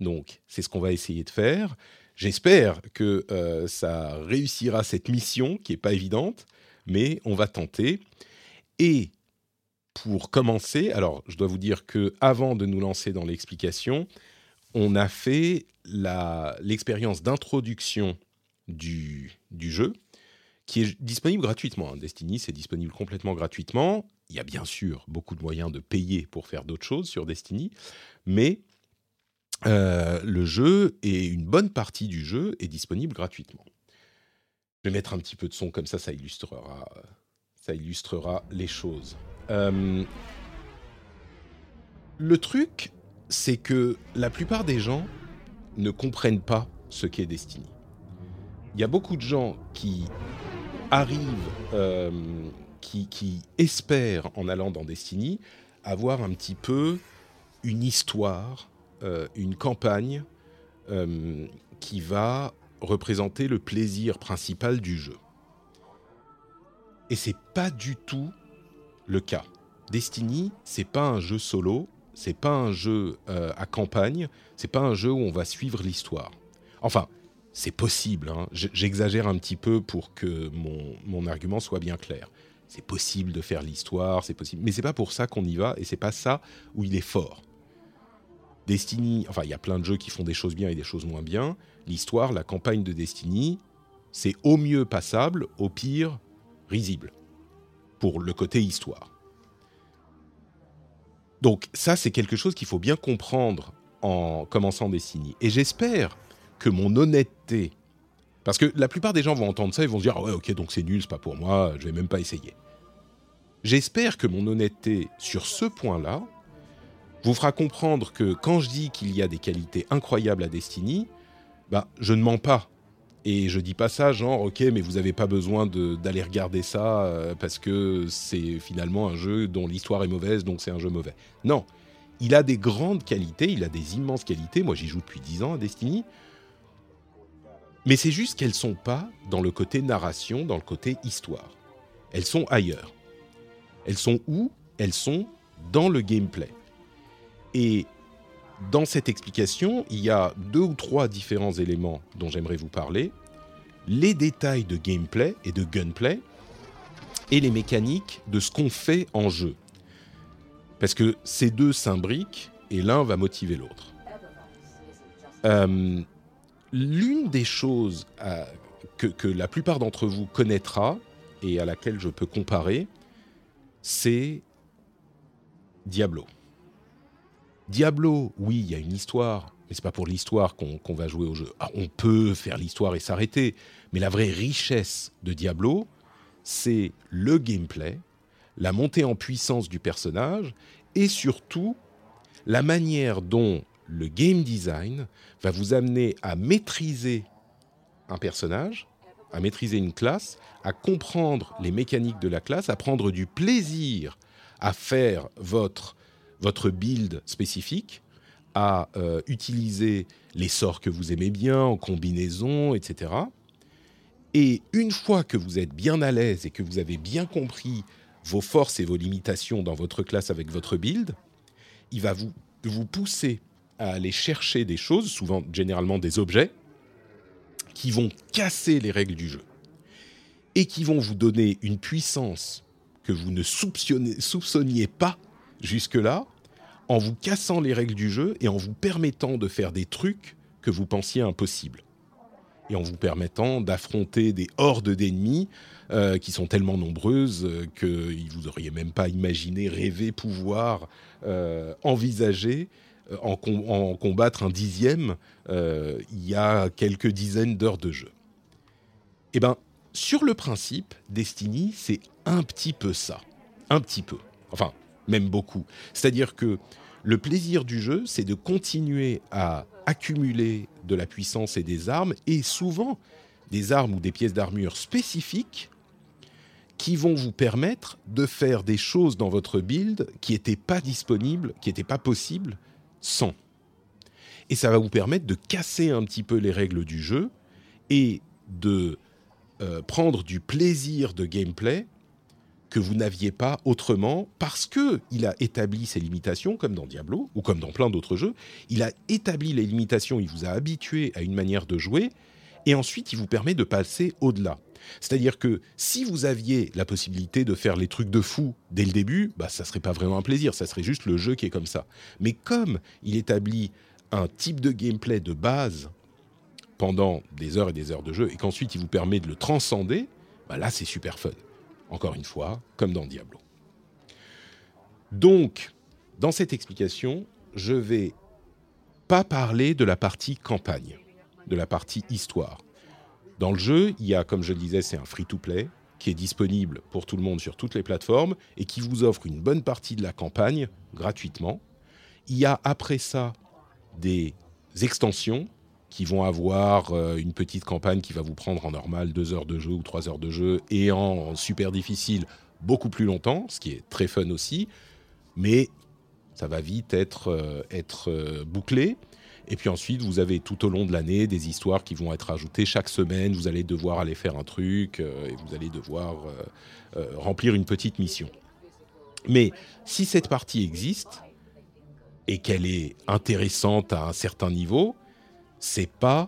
Donc, c'est ce qu'on va essayer de faire. J'espère que euh, ça réussira cette mission qui n'est pas évidente, mais on va tenter. Et pour commencer, alors je dois vous dire que avant de nous lancer dans l'explication, on a fait l'expérience d'introduction du, jeu, qui est disponible gratuitement. Hein. Destiny, c'est disponible complètement gratuitement. Il y a bien sûr beaucoup de moyens de payer pour faire d'autres choses sur Destiny, mais euh, le jeu et une bonne partie du jeu est disponible gratuitement. Je vais mettre un petit peu de son comme ça, ça illustrera illustrera les choses. Euh, le truc, c'est que la plupart des gens ne comprennent pas ce qu'est Destiny. Il y a beaucoup de gens qui arrivent, euh, qui, espèrent, en allant dans Destiny, avoir un petit peu une histoire, euh, une campagne qui va représenter le plaisir principal du jeu. Et c'est pas du tout le cas. Destiny, c'est pas un jeu solo, c'est pas un jeu euh, à campagne, c'est pas un jeu où on va suivre l'histoire. Enfin, c'est possible, hein. j'exagère un petit peu pour que mon, mon argument soit bien clair. C'est possible de faire l'histoire, c'est possible, mais c'est pas pour ça qu'on y va et c'est pas ça où il est fort. Destiny, enfin, il y a plein de jeux qui font des choses bien et des choses moins bien. L'histoire, la campagne de Destiny, c'est au mieux passable, au pire risible pour le côté histoire. Donc ça, c'est quelque chose qu'il faut bien comprendre en commençant Destiny. Et j'espère que mon honnêteté, parce que la plupart des gens vont entendre ça et vont se dire ah ouais ok donc c'est nul, c'est pas pour moi, je vais même pas essayer. J'espère que mon honnêteté sur ce point-là vous fera comprendre que quand je dis qu'il y a des qualités incroyables à Destiny, bah je ne mens pas. Et je dis pas ça genre ok mais vous n'avez pas besoin d'aller regarder ça euh, parce que c'est finalement un jeu dont l'histoire est mauvaise donc c'est un jeu mauvais. Non, il a des grandes qualités, il a des immenses qualités. Moi j'y joue depuis 10 ans à Destiny. Mais c'est juste qu'elles sont pas dans le côté narration, dans le côté histoire. Elles sont ailleurs. Elles sont où? Elles sont dans le gameplay. Et dans cette explication, il y a deux ou trois différents éléments dont j'aimerais vous parler. Les détails de gameplay et de gunplay et les mécaniques de ce qu'on fait en jeu. Parce que ces deux s'imbriquent et l'un va motiver l'autre. Euh, l'une des choses que, que, la plupart d'entre vous connaîtra et à laquelle je peux comparer, c'est Diablo. Diablo, oui, il y a une histoire, mais c'est pas pour l'histoire qu'on va jouer au jeu. Ah, on peut faire l'histoire et s'arrêter, mais la vraie richesse de Diablo, c'est le gameplay, la montée en puissance du personnage et surtout la manière dont le game design va vous amener à maîtriser un personnage, à maîtriser une classe, à comprendre les mécaniques de la classe, à prendre du plaisir à faire votre votre build spécifique, à euh, utiliser les sorts que vous aimez bien en combinaison, etc. Et une fois que vous êtes bien à l'aise et que vous avez bien compris vos forces et vos limitations dans votre classe avec votre build, il va vous, pousser à aller chercher des choses, souvent généralement des objets, qui vont casser les règles du jeu et qui vont vous donner une puissance que vous ne soupçonniez pas jusque-là en vous cassant les règles du jeu et en vous permettant de faire des trucs que vous pensiez impossibles. Et en vous permettant d'affronter des hordes d'ennemis euh, qui sont tellement nombreuses euh, que vous n'auriez même pas imaginé, rêvé, pouvoir euh, envisager en, en, combattre un dixième il y a quelques dizaines d'heures de jeu. Eh bien, sur le principe, Destiny, c'est un petit peu ça. Un petit peu. Enfin, même beaucoup. C'est-à-dire que le plaisir du jeu, c'est de continuer à accumuler de la puissance et des armes, et souvent des armes ou des pièces d'armure spécifiques qui vont vous permettre de faire des choses dans votre build qui n'étaient pas disponibles, qui n'étaient pas possibles sans. Et ça va vous permettre de casser un petit peu les règles du jeu et de euh, prendre du plaisir de gameplay que vous n'aviez pas autrement parce que il a établi ses limitations, comme dans Diablo ou comme dans plein d'autres jeux. Il a établi les limitations, il vous a habitué à une manière de jouer, et ensuite il vous permet de passer au-delà. C'est-à-dire que si vous aviez la possibilité de faire les trucs de fou dès le début, bah ça serait pas vraiment un plaisir, ça serait juste le jeu qui est comme ça. Mais comme il établit un type de gameplay de base pendant des heures et des heures de jeu et qu'ensuite il vous permet de le transcender, bah là c'est super fun encore une fois, comme dans Diablo. Donc, dans cette explication, je vais pas parler de la partie campagne, de la partie histoire. Dans le jeu, il y a, comme je le disais, c'est un free-to-play qui est disponible pour tout le monde sur toutes les plateformes et qui vous offre une bonne partie de la campagne gratuitement. Il y a après ça des extensions qui vont avoir euh, une petite campagne qui va vous prendre en normal deux heures de jeu ou trois heures de jeu et en, super difficile beaucoup plus longtemps, ce qui est très fun aussi, mais ça va vite être, euh, être euh, bouclé. Et puis ensuite, vous avez tout au long de l'année des histoires qui vont être ajoutées chaque semaine. Vous allez devoir aller faire un truc et vous allez devoir remplir une petite mission. Mais si cette partie existe et qu'elle est intéressante à un certain niveau, c'est pas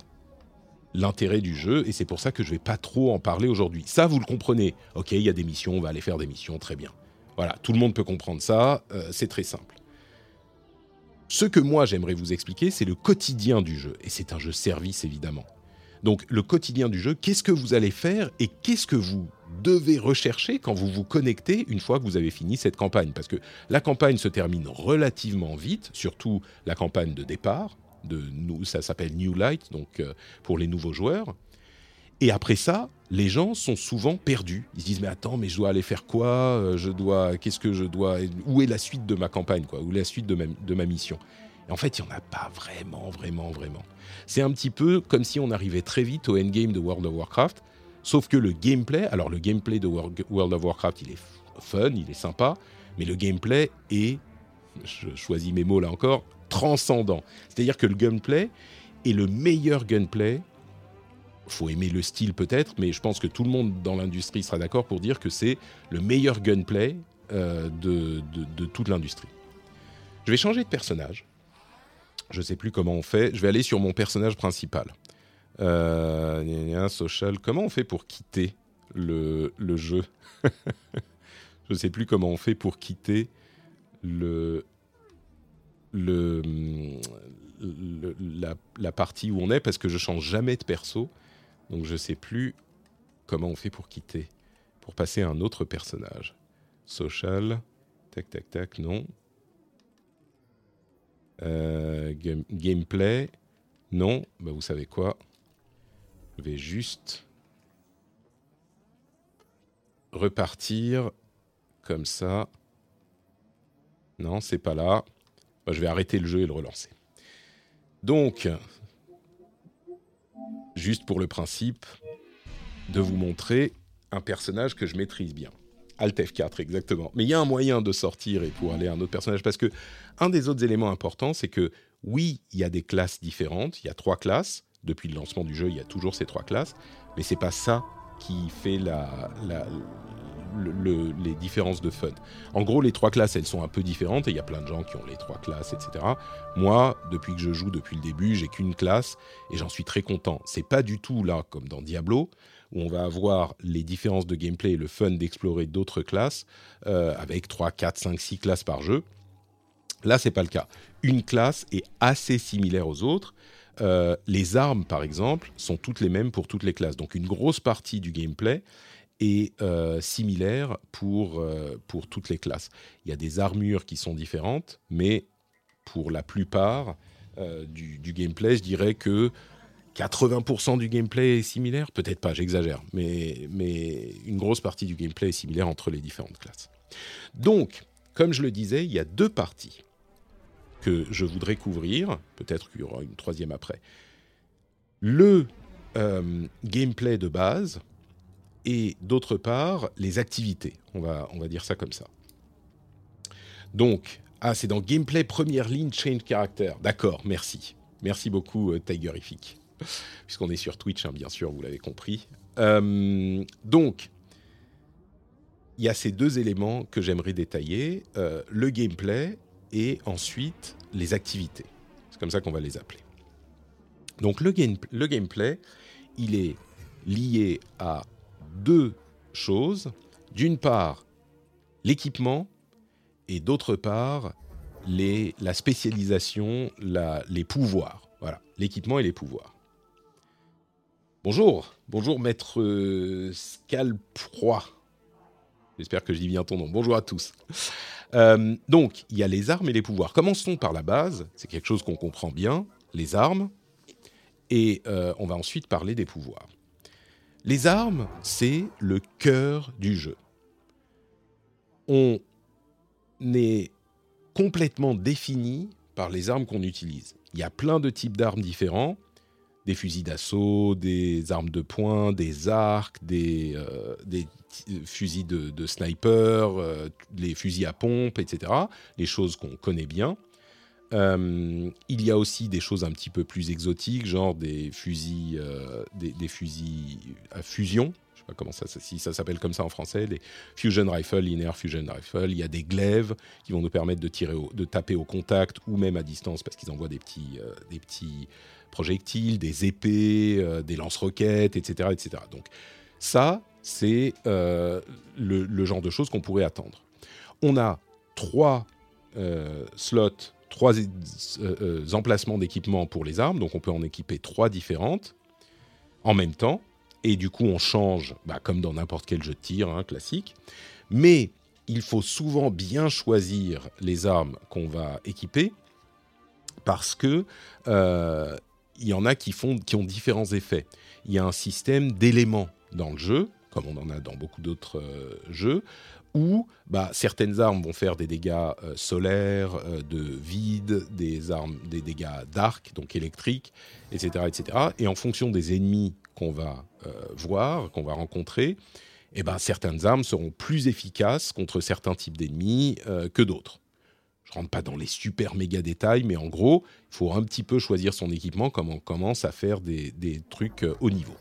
l'intérêt du jeu et c'est pour ça que je vais pas trop en parler aujourd'hui. Ça, vous le comprenez. Ok, il y a des missions, on va aller faire des missions, très bien. Voilà, tout le monde peut comprendre ça, euh, c'est très simple. Ce que moi j'aimerais vous expliquer, c'est le quotidien du jeu. Et c'est un jeu service évidemment. Donc le quotidien du jeu, qu'est-ce que vous allez faire et qu'est-ce que vous devez rechercher quand vous vous connectez une fois que vous avez fini cette campagne? Parce que la campagne se termine relativement vite, surtout la campagne de départ. De, ça s'appelle New Light, donc euh, pour les nouveaux joueurs. Et après ça, les gens sont souvent perdus. Ils se disent mais attends, mais je dois aller faire quoi euh, Je dois, qu'est-ce que je dois Où est la suite de ma campagne quoi Où est la suite de ma, de ma mission? Et en fait, il y en a pas vraiment, vraiment, vraiment. C'est un petit peu comme si on arrivait très vite au endgame de World of Warcraft, sauf que le gameplay, alors le gameplay de World of Warcraft, il est fun, il est sympa, mais le gameplay est, je choisis mes mots là encore, transcendant. C'est-à-dire que le gameplay est le meilleur gameplay. Faut aimer le style peut-être, mais je pense que tout le monde dans l'industrie sera d'accord pour dire que c'est le meilleur gunplay euh, de, de toute l'industrie. Je vais changer de personnage. Je ne sais plus comment on fait. Je vais aller sur mon personnage principal. Euh, social. Comment on fait pour quitter le, le jeu? Je ne sais plus comment on fait pour quitter le, la, partie où on est parce que je change jamais de perso. Donc je sais plus comment on fait pour quitter, pour passer à un autre personnage. Social. Tac, tac, tac, non. Euh, gameplay, non. Bah, vous savez quoi? Je vais juste repartir comme ça. Non, c'est pas là. Je vais arrêter le jeu et le relancer. Donc, juste pour le principe de vous montrer un personnage que je maîtrise bien. Alt F4, exactement. Mais il y a un moyen de sortir et pour aller à un autre personnage, parce que un des autres éléments importants, c'est que oui, il y a des classes différentes, il y a trois classes. Depuis le lancement du jeu, il y a toujours ces trois classes, mais c'est pas ça qui fait la, les différences de fun. En gros, les trois classes, elles sont un peu différentes et il y a plein de gens qui ont les trois classes, etc. Moi, depuis que je joue depuis le début, j'ai qu'une classe et j'en suis très content. C'est pas du tout là comme dans Diablo où on va avoir les différences de gameplay et le fun d'explorer d'autres classes euh, avec 3, 4, 5, 6 classes par jeu. Là, c'est pas le cas. Une classe est assez similaire aux autres. Euh, les armes, par exemple, sont toutes les mêmes pour toutes les classes. Donc, une grosse partie du gameplay est euh, similaire pour, pour toutes les classes. Il y a des armures qui sont différentes, mais pour la plupart du, du, gameplay, je dirais que 80% du gameplay est similaire Peut-être pas, j'exagère, mais, mais une grosse partie du gameplay est similaire entre les différentes classes. Donc, comme je le disais, il y a deux parties que je voudrais couvrir, peut-être qu'il y aura une troisième après. Le euh, gameplay de base et d'autre part les activités, on va, on va dire ça comme ça. Donc, ah, c'est dans gameplay première ligne, change character. D'accord, merci. Merci beaucoup, euh, Tigerific. puisqu'on est sur Twitch, hein, bien sûr, vous l'avez compris. Euh, donc, il y a ces deux éléments que j'aimerais détailler, euh, le gameplay et ensuite les activités. C'est comme ça qu'on va les appeler. Donc le, le gameplay, il est lié à deux choses. D'une part, l'équipement et d'autre part, la spécialisation, les pouvoirs. Voilà, l'équipement et les pouvoirs. Bonjour, bonjour maître euh, Scalproy. J'espère que je dis bien ton nom. Bonjour à tous. Euh, donc, il y a les armes et les pouvoirs. Commençons par la base, c'est quelque chose qu'on comprend bien, les armes, et euh, on va ensuite parler des pouvoirs. Les armes, c'est le cœur du jeu. On est complètement défini par les armes qu'on utilise. Il y a plein de types d'armes différents des fusils d'assaut, des armes de poing, des arcs, des, euh, fusils de, sniper, euh, les fusils à pompe, etc. Les choses qu'on connaît bien. Euh, il y a aussi des choses un petit peu plus exotiques, genre des fusils, des, des, fusils à fusion. Je sais pas comment ça, s'appelle comme ça en français, des fusion rifles, linear fusion rifle. Il y a des glaives qui vont nous permettre de tirer, de taper au contact ou même à distance parce qu'ils envoient des petits, des petits projectiles, des épées, euh, des lance-roquettes, etc., etc. Donc ça, c'est euh, le, genre de choses qu'on pourrait attendre. On a trois euh, slots, trois emplacements d'équipement pour les armes, donc on peut en équiper trois différentes en même temps. et du coup, on change, bah, comme dans n'importe quel jeu de tir hein, classique. Mais il faut souvent bien choisir les armes qu'on va équiper parce que euh, y en a qui, font, qui ont différents effets. Il y a un système d'éléments dans le jeu, comme on en a dans beaucoup d'autres euh, jeux, où bah, certaines armes vont faire des dégâts euh, solaires, de vide, des armes, des dégâts d'arc, donc électriques, etc., etc. Et en fonction des ennemis qu'on va voir, qu'on va rencontrer, eh ben, certaines armes seront plus efficaces contre certains types d'ennemis que d'autres. Je rentre pas dans les super méga détails, mais en gros, il faut un petit peu choisir son équipement quand on commence à faire des, trucs euh, haut niveau.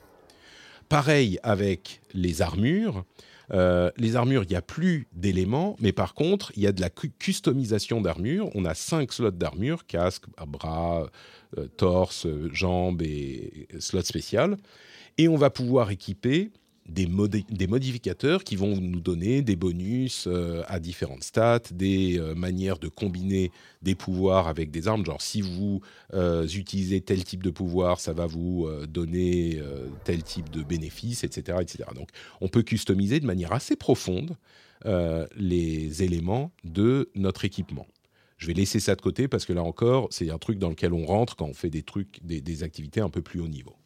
Pareil avec les armures. Euh, les armures, il n'y a plus d'éléments, mais par contre, il y a de la customisation d'armure. On a cinq slots d'armure, casque, bras, euh, torse, jambes et slot spécial. Et on va pouvoir équiper des, modificateurs qui vont nous donner des bonus euh, à différentes stats, des euh, manières de combiner des pouvoirs avec des armes. Genre, si vous euh, utilisez tel type de pouvoir, ça va vous donner tel type de bénéfice, etc., etc. Donc, on peut customiser de manière assez profonde les éléments de notre équipement. Je vais laisser ça de côté parce que là encore, c'est un truc dans lequel on rentre quand on fait des trucs, des activités un peu plus haut niveau.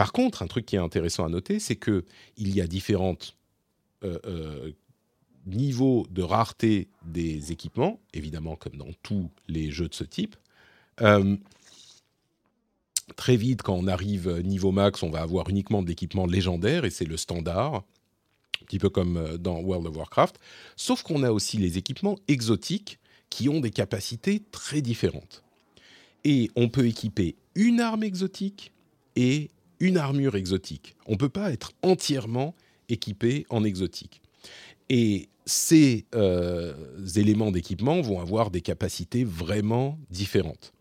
Par contre, un truc qui est intéressant à noter, c'est que il y a différents euh, euh, niveaux de rareté des équipements, évidemment comme dans tous les jeux de ce type. Euh, très vite, quand on arrive niveau max, on va avoir uniquement de l'équipement légendaire et c'est le standard, un petit peu comme dans World of Warcraft. Sauf qu'on a aussi les équipements exotiques qui ont des capacités très différentes. Et on peut équiper une arme exotique et une armure exotique. On ne peut pas être entièrement équipé en exotique. Et ces euh, éléments d'équipement vont avoir des capacités vraiment différentes.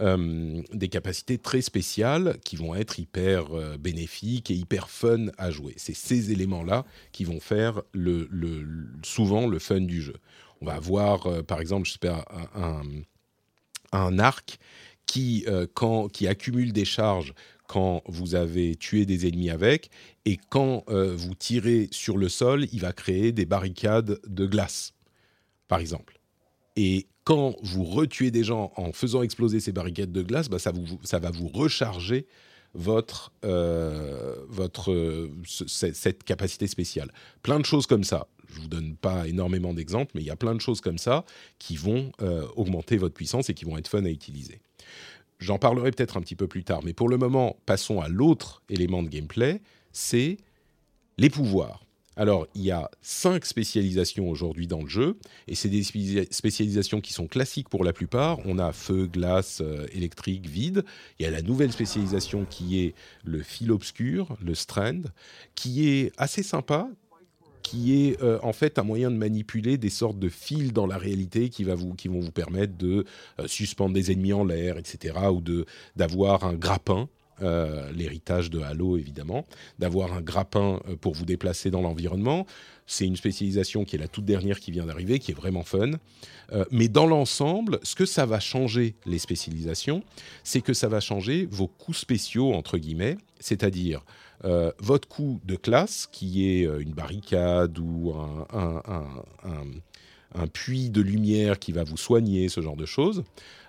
Euh, des capacités très spéciales qui vont être hyper euh, bénéfiques et hyper fun à jouer. C'est ces éléments-là qui vont faire le, souvent le fun du jeu. On va avoir, par exemple, j'espère, un, un, arc qui, quand, qui accumule des charges quand vous avez tué des ennemis avec, et quand euh, vous tirez sur le sol, il va créer des barricades de glace, par exemple. Et quand vous retuez des gens en faisant exploser ces barricades de glace, bah, ça, va vous recharger votre, euh, cette capacité spéciale. Plein de choses comme ça. Je ne vous donne pas énormément d'exemples, mais il y a plein de choses comme ça qui vont euh, augmenter votre puissance et qui vont être fun à utiliser. J'en parlerai peut-être un petit peu plus tard, mais pour le moment, passons à l'autre élément de gameplay, c'est les pouvoirs. Alors, il y a cinq spécialisations aujourd'hui dans le jeu, et c'est des spécialisations qui sont classiques pour la plupart. On a feu, glace, euh, électrique, vide. Il y a la nouvelle spécialisation qui est le fil obscur, le strand, qui est assez sympa, qui est euh, en fait un moyen de manipuler des sortes de fils dans la réalité qui, va vous, qui vont vous permettre de euh, suspendre des ennemis en l'air, etc., ou d'avoir un grappin. Euh, l'héritage de Halo évidemment, d'avoir un grappin pour vous déplacer dans l'environnement. C'est une spécialisation qui est la toute dernière qui vient d'arriver, qui est vraiment fun. mais dans l'ensemble, ce que ça va changer les spécialisations, c'est que ça va changer vos coups spéciaux entre guillemets, c'est-à-dire euh, votre coup de classe, qui est euh, une barricade ou un, puits de lumière qui va vous soigner, ce genre de choses,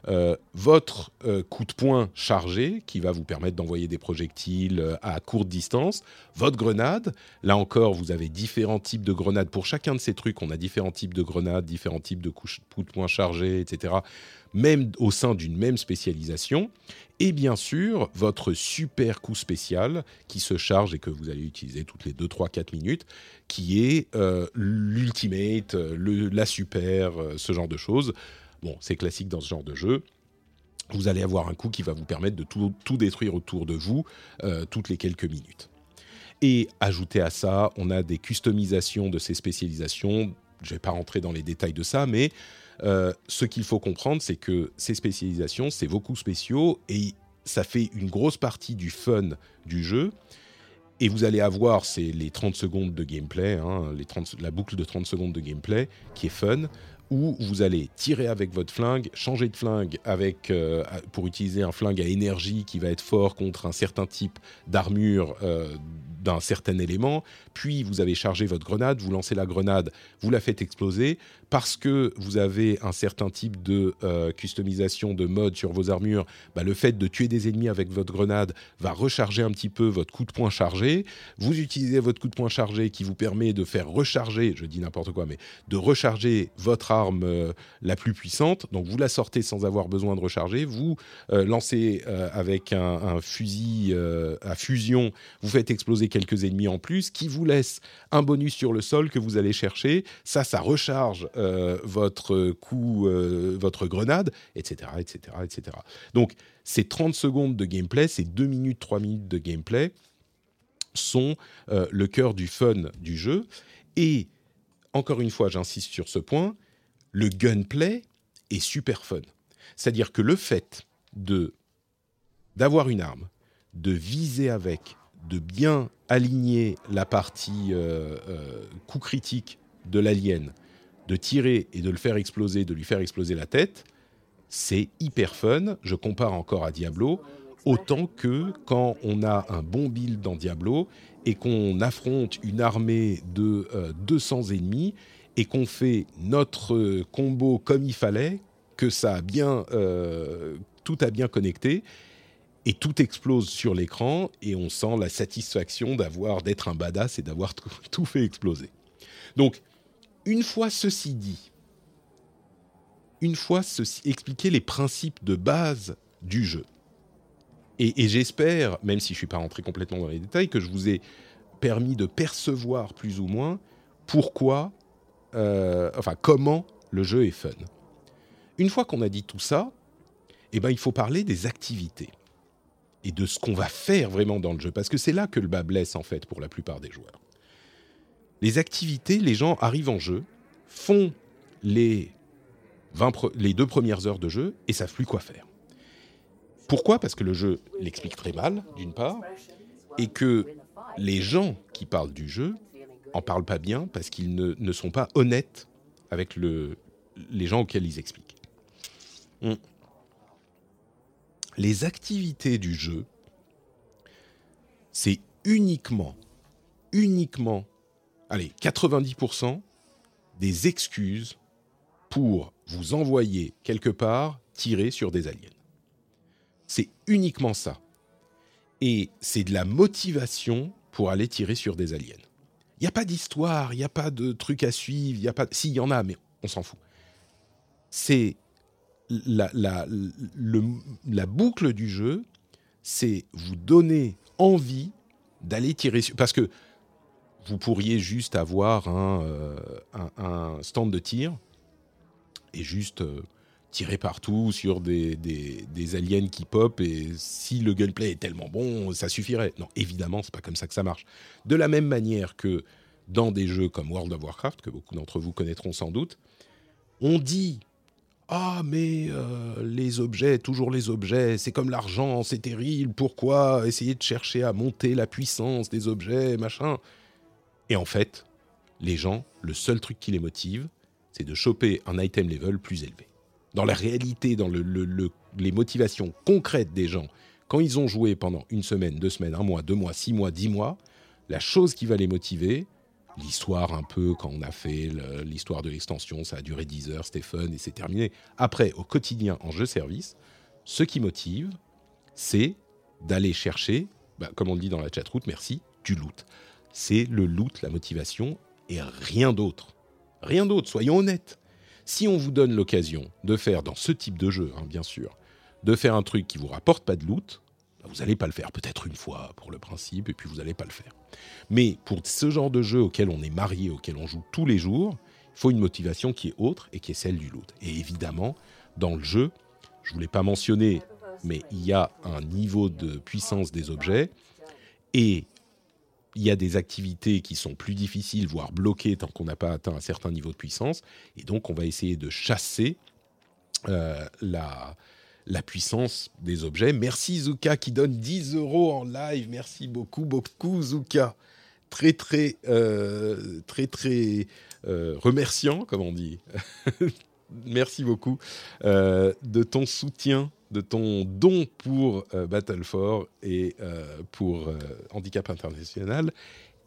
euh, votre coup de poing chargé, qui va vous permettre d'envoyer des projectiles à courte distance, votre grenade, là encore, vous avez différents types de grenades. Pour chacun de ces trucs, on a différents types de grenades, différents types de coups de poing chargés, etc., même au sein d'une même spécialisation et bien sûr votre super coup spécial qui se charge et que vous allez utiliser toutes les 2, 3, 4 minutes, qui est euh, l'ultimate, le, la super, euh, ce genre de choses. Bon, c'est classique dans ce genre de jeu. Vous allez avoir un coup qui va vous permettre de tout, détruire autour de vous euh, toutes les quelques minutes. Et ajouté à ça, on a des customisations de ces spécialisations. Je ne vais pas rentrer dans les détails de ça, mais euh, ce qu'il faut comprendre, c'est que ces spécialisations, c'est coups spéciaux et ça fait une grosse partie du fun du jeu. Et vous allez avoir c'est les 30 secondes de gameplay, hein, les 30, la boucle de 30 secondes de gameplay qui est fun. où vous allez tirer avec votre flingue, changer de flingue avec, euh, pour utiliser un flingue à énergie qui va être fort contre un certain type d'armure euh, d'un certain élément, puis vous avez chargé votre grenade, vous lancez la grenade, vous la faites exploser, parce que vous avez un certain type de euh, customisation de mode sur vos armures, bah, le fait de tuer des ennemis avec votre grenade va recharger un petit peu votre coup de poing chargé, vous utilisez votre coup de poing chargé qui vous permet de faire recharger, je dis n'importe quoi, mais de recharger votre arme euh, la plus puissante, donc vous la sortez sans avoir besoin de recharger, vous euh, lancez avec un, un fusil à fusion, vous faites exploser quelques ennemis en plus, qui vous laisse un bonus sur le sol que vous allez chercher. Ça, ça recharge votre coup, euh, votre grenade, etc., etc., etc. Donc, ces 30 secondes de gameplay, ces 2 minutes, 3 minutes de gameplay sont euh, le cœur du fun du jeu. Et, encore une fois, j'insiste sur ce point, le gunplay est super fun. C'est-à-dire que le fait de d'avoir une arme, de viser avec, de bien aligner la partie euh, euh, coup critique de l'alien, de tirer et de le faire exploser, de lui faire exploser la tête, c'est hyper fun. Je compare encore à Diablo, autant que quand on a un bon build dans Diablo et qu'on affronte une armée de 200 euh, ennemis et qu'on fait notre combo comme il fallait, que ça a bien, tout a bien connecté et tout explose sur l'écran et on sent la satisfaction d'avoir d'être un badass et d'avoir tout, fait exploser. Donc, une fois ceci dit, une fois ceci, expliqué les principes de base du jeu, et, j'espère, même si je ne suis pas rentré complètement dans les détails, que je vous ai permis de percevoir plus ou moins pourquoi, euh, enfin comment le jeu est fun. Une fois qu'on a dit tout ça, eh ben, il faut parler des activités et de ce qu'on va faire vraiment dans le jeu. Parce que c'est là que le bas blesse, en fait, pour la plupart des joueurs. Les activités, les gens arrivent en jeu, font les, 20 les deux premières heures de jeu et savent plus quoi faire. Pourquoi? Parce que le jeu l'explique très mal, d'une part, et que les gens qui parlent du jeu en parlent pas bien parce qu'ils ne, sont pas honnêtes avec le, les gens auxquels ils expliquent. Hum les activités du jeu, c'est uniquement, uniquement, allez, 90% des excuses pour vous envoyer quelque part tirer sur des aliens. C'est uniquement ça. Et c'est de la motivation pour aller tirer sur des aliens. Il n'y a pas d'histoire, il n'y a pas de truc à suivre, il y a pas... Si, y en a, mais on s'en fout. C'est la, la, boucle du jeu, c'est vous donner envie d'aller tirer sur... Parce que vous pourriez juste avoir un, euh, stand de tir et juste euh, tirer partout sur des, des, aliens qui pop et si le gunplay est tellement bon, ça suffirait. Non, évidemment, c'est pas comme ça que ça marche. De la même manière que dans des jeux comme World of Warcraft, que beaucoup d'entre vous connaîtront sans doute, on dit ah, mais euh, les objets, toujours les objets, c'est comme l'argent, c'est terrible, pourquoi essayer de chercher à monter la puissance des objets, machin? Et en fait, les gens, le seul truc qui les motive, c'est de choper un item level plus élevé. Dans la réalité, dans les motivations concrètes des gens, quand ils ont joué pendant une semaine, deux semaines, un mois, deux mois, six mois, dix mois, la chose qui va les motiver, l'histoire un peu quand on a fait l'histoire de l'extension, ça a duré 10 heures, c'était fun et c'est terminé. Après, au quotidien en jeu service, ce qui motive, c'est d'aller chercher, bah, comme on le dit dans la chatroute, merci, du loot. C'est le loot, la motivation et rien d'autre. Rien d'autre, soyons honnêtes. Si on vous donne l'occasion de faire dans ce type de jeu, hein, bien sûr, de faire un truc qui vous rapporte pas de loot, bah, vous n'allez pas le faire. Peut-être une fois pour le principe, et puis vous n'allez pas le faire. Mais pour ce genre de jeu auquel on est marié, auquel on joue tous les jours, il faut une motivation qui est autre et qui est celle du loot. Et évidemment, dans le jeu, je ne voulais pas mentionner, mais il y a un niveau de puissance des objets et il y a des activités qui sont plus difficiles, voire bloquées tant qu'on n'a pas atteint un certain niveau de puissance. Et donc, on va essayer de chasser euh, la, puissance des objets. Merci Zuka qui donne 10 euros en live. Merci beaucoup, beaucoup Zuka. très très euh, très très euh, remerciant, comme on dit. Merci beaucoup de ton soutien, de ton don pour Battle for et pour Handicap International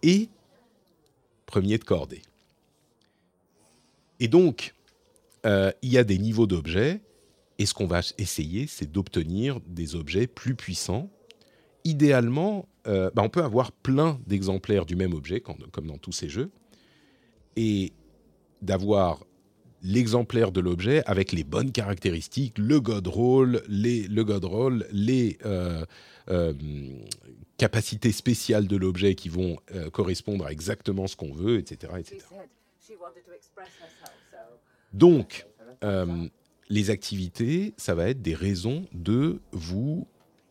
et premier de cordée. Et donc, il y a des niveaux d'objets, et ce qu'on va essayer, c'est d'obtenir des objets plus puissants idéalement, euh, bah, on peut avoir plein d'exemplaires du même objet, comme dans tous ces jeux, et d'avoir l'exemplaire de l'objet avec les bonnes caractéristiques, le god roll, les, le god les euh, euh, capacités spéciales de l'objet qui vont correspondre à exactement ce qu'on veut, etc., etc. Donc, les activités, ça va être des raisons de vous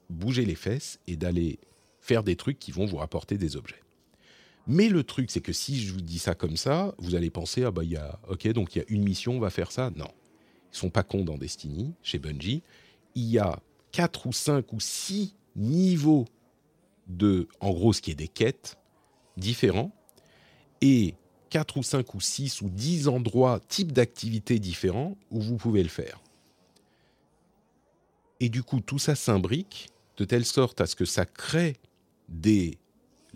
bouger les fesses et d'aller faire des trucs qui vont vous rapporter des objets. Mais le truc, c'est que si je vous dis ça comme ça, vous allez penser ah bah il y a ok donc il y a une mission, on va faire ça. Non, ils sont pas cons dans Destiny chez Bungie. Il y a quatre ou cinq ou six niveaux de, en gros, ce qui est des quêtes différents et quatre ou cinq ou six ou dix endroits, types d'activités différents où vous pouvez le faire. Et du coup, tout ça s'imbrique de telle sorte à ce que ça crée des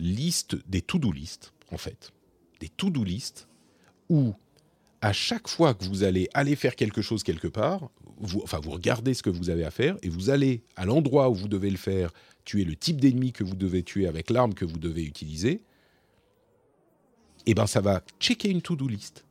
listes, des to-do listes, en fait. Des to-do listes où, à chaque fois que vous allez aller faire quelque chose quelque part, vous, enfin, vous regardez ce que vous avez à faire et vous allez à l'endroit où vous devez le faire, tuer le type d'ennemi que vous devez tuer avec l'arme que vous devez utiliser, et eh ben ça va checker une to-do list.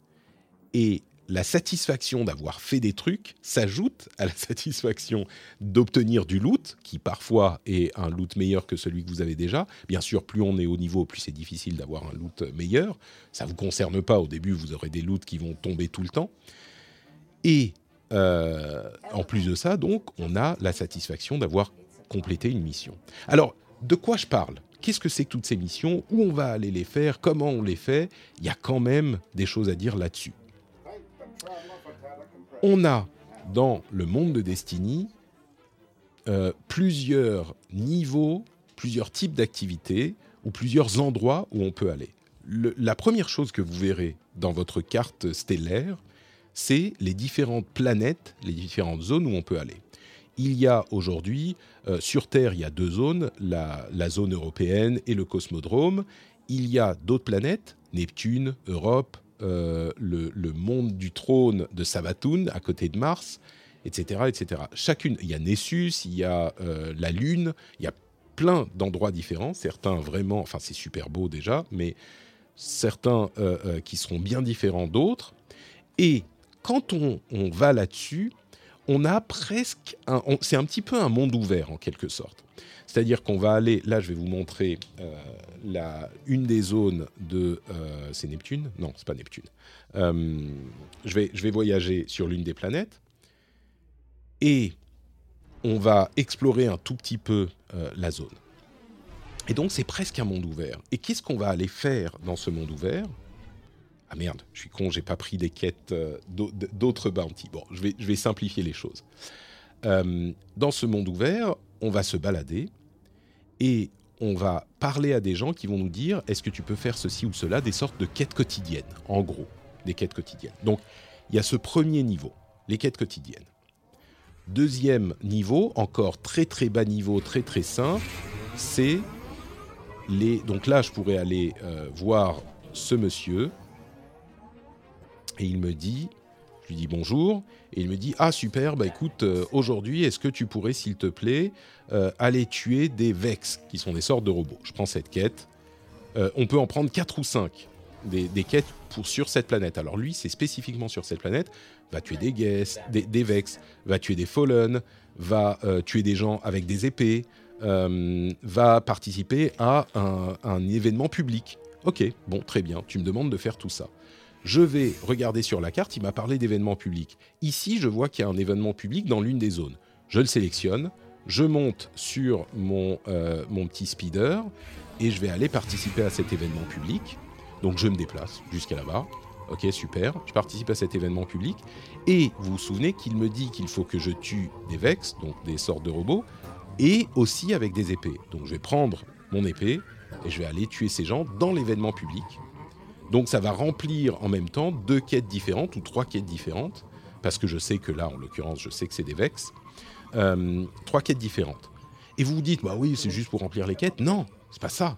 Et la satisfaction d'avoir fait des trucs s'ajoute à la satisfaction d'obtenir du loot, qui parfois est un loot meilleur que celui que vous avez déjà. Bien sûr, plus on est au niveau, plus c'est difficile d'avoir un loot meilleur. Ça ne vous concerne pas. Au début, vous aurez des loots qui vont tomber tout le temps. Et euh, en plus de ça, donc, on a la satisfaction d'avoir complété une mission. Alors, de quoi je parle? Qu'est-ce que c'est que toutes ces missions? Où on va aller les faire? Comment on les fait? Il y a quand même des choses à dire là-dessus on a dans le monde de Destiny euh, plusieurs niveaux, plusieurs types d'activités ou plusieurs endroits où on peut aller. la première chose que vous verrez dans votre carte stellaire, c'est les différentes planètes, les différentes zones où on peut aller. Il y a aujourd'hui, euh, sur Terre, il y a deux zones, la, la zone européenne et le cosmodrome. Il y a d'autres planètes, Neptune, Europe, euh, le, monde du trône de Savatun à côté de Mars, etc., etc. Chacune, il y a Nessus, il y a euh, la Lune, il y a plein d'endroits différents. Certains vraiment, enfin c'est super beau déjà, mais certains euh, qui seront bien différents d'autres. Et quand on, va là-dessus, on a presque, c'est un petit peu un monde ouvert en quelque sorte. C'est-à-dire qu'on va aller, là je vais vous montrer euh, la, une des zones de... Euh, c'est Neptune? Non, c'est pas Neptune. Euh, je, vais, je vais voyager sur l'une des planètes et on va explorer un tout petit peu la zone. Et donc c'est presque un monde ouvert. Et qu'est-ce qu'on va aller faire dans ce monde ouvert? Ah merde, je suis con, j'ai pas pris des quêtes d'autres bounty. Bon, je vais, je vais simplifier les choses. dans ce monde ouvert, on va se balader et on va parler à des gens qui vont nous dire est-ce que tu peux faire ceci ou cela, des sortes de quêtes quotidiennes, en gros, des quêtes quotidiennes. Donc, il y a ce premier niveau, les quêtes quotidiennes. Deuxième niveau, encore très très bas niveau, très très simple, c'est les. Donc là, je pourrais aller euh, voir ce monsieur et il me dit lui dis bonjour et il me dit ah super bah écoute euh, aujourd'hui est-ce que tu pourrais s'il te plaît euh, aller tuer des Vex qui sont des sortes de robots. Je prends cette quête. Euh, on peut en prendre 4 ou 5 des, quêtes pour, sur cette planète. Alors lui c'est spécifiquement sur cette planète. Va tuer des, guests, des, Vex, va tuer des Fallen, va tuer des gens avec des épées, va participer à un, un événement public. Ok, bon, très bien, tu me demandes de faire tout ça. Je vais regarder sur la carte, il m'a parlé d'événements publics. Ici, je vois qu'il y a un événement public dans l'une des zones. Je le sélectionne, je monte sur mon, euh, mon petit speeder et je vais aller participer à cet événement public. Donc je me déplace jusqu'à là-bas. Ok, super. Je participe à cet événement public. Et vous vous souvenez qu'il me dit qu'il faut que je tue des Vex, donc des sortes de robots, et aussi avec des épées. Donc je vais prendre mon épée et je vais aller tuer ces gens dans l'événement public. Donc ça va remplir en même temps deux quêtes différentes ou trois quêtes différentes, parce que je sais que là, en l'occurrence, je sais que c'est des Vex. Euh, trois quêtes différentes. Et vous vous dites, bah oui, c'est juste pour remplir les quêtes. Non, c'est pas ça.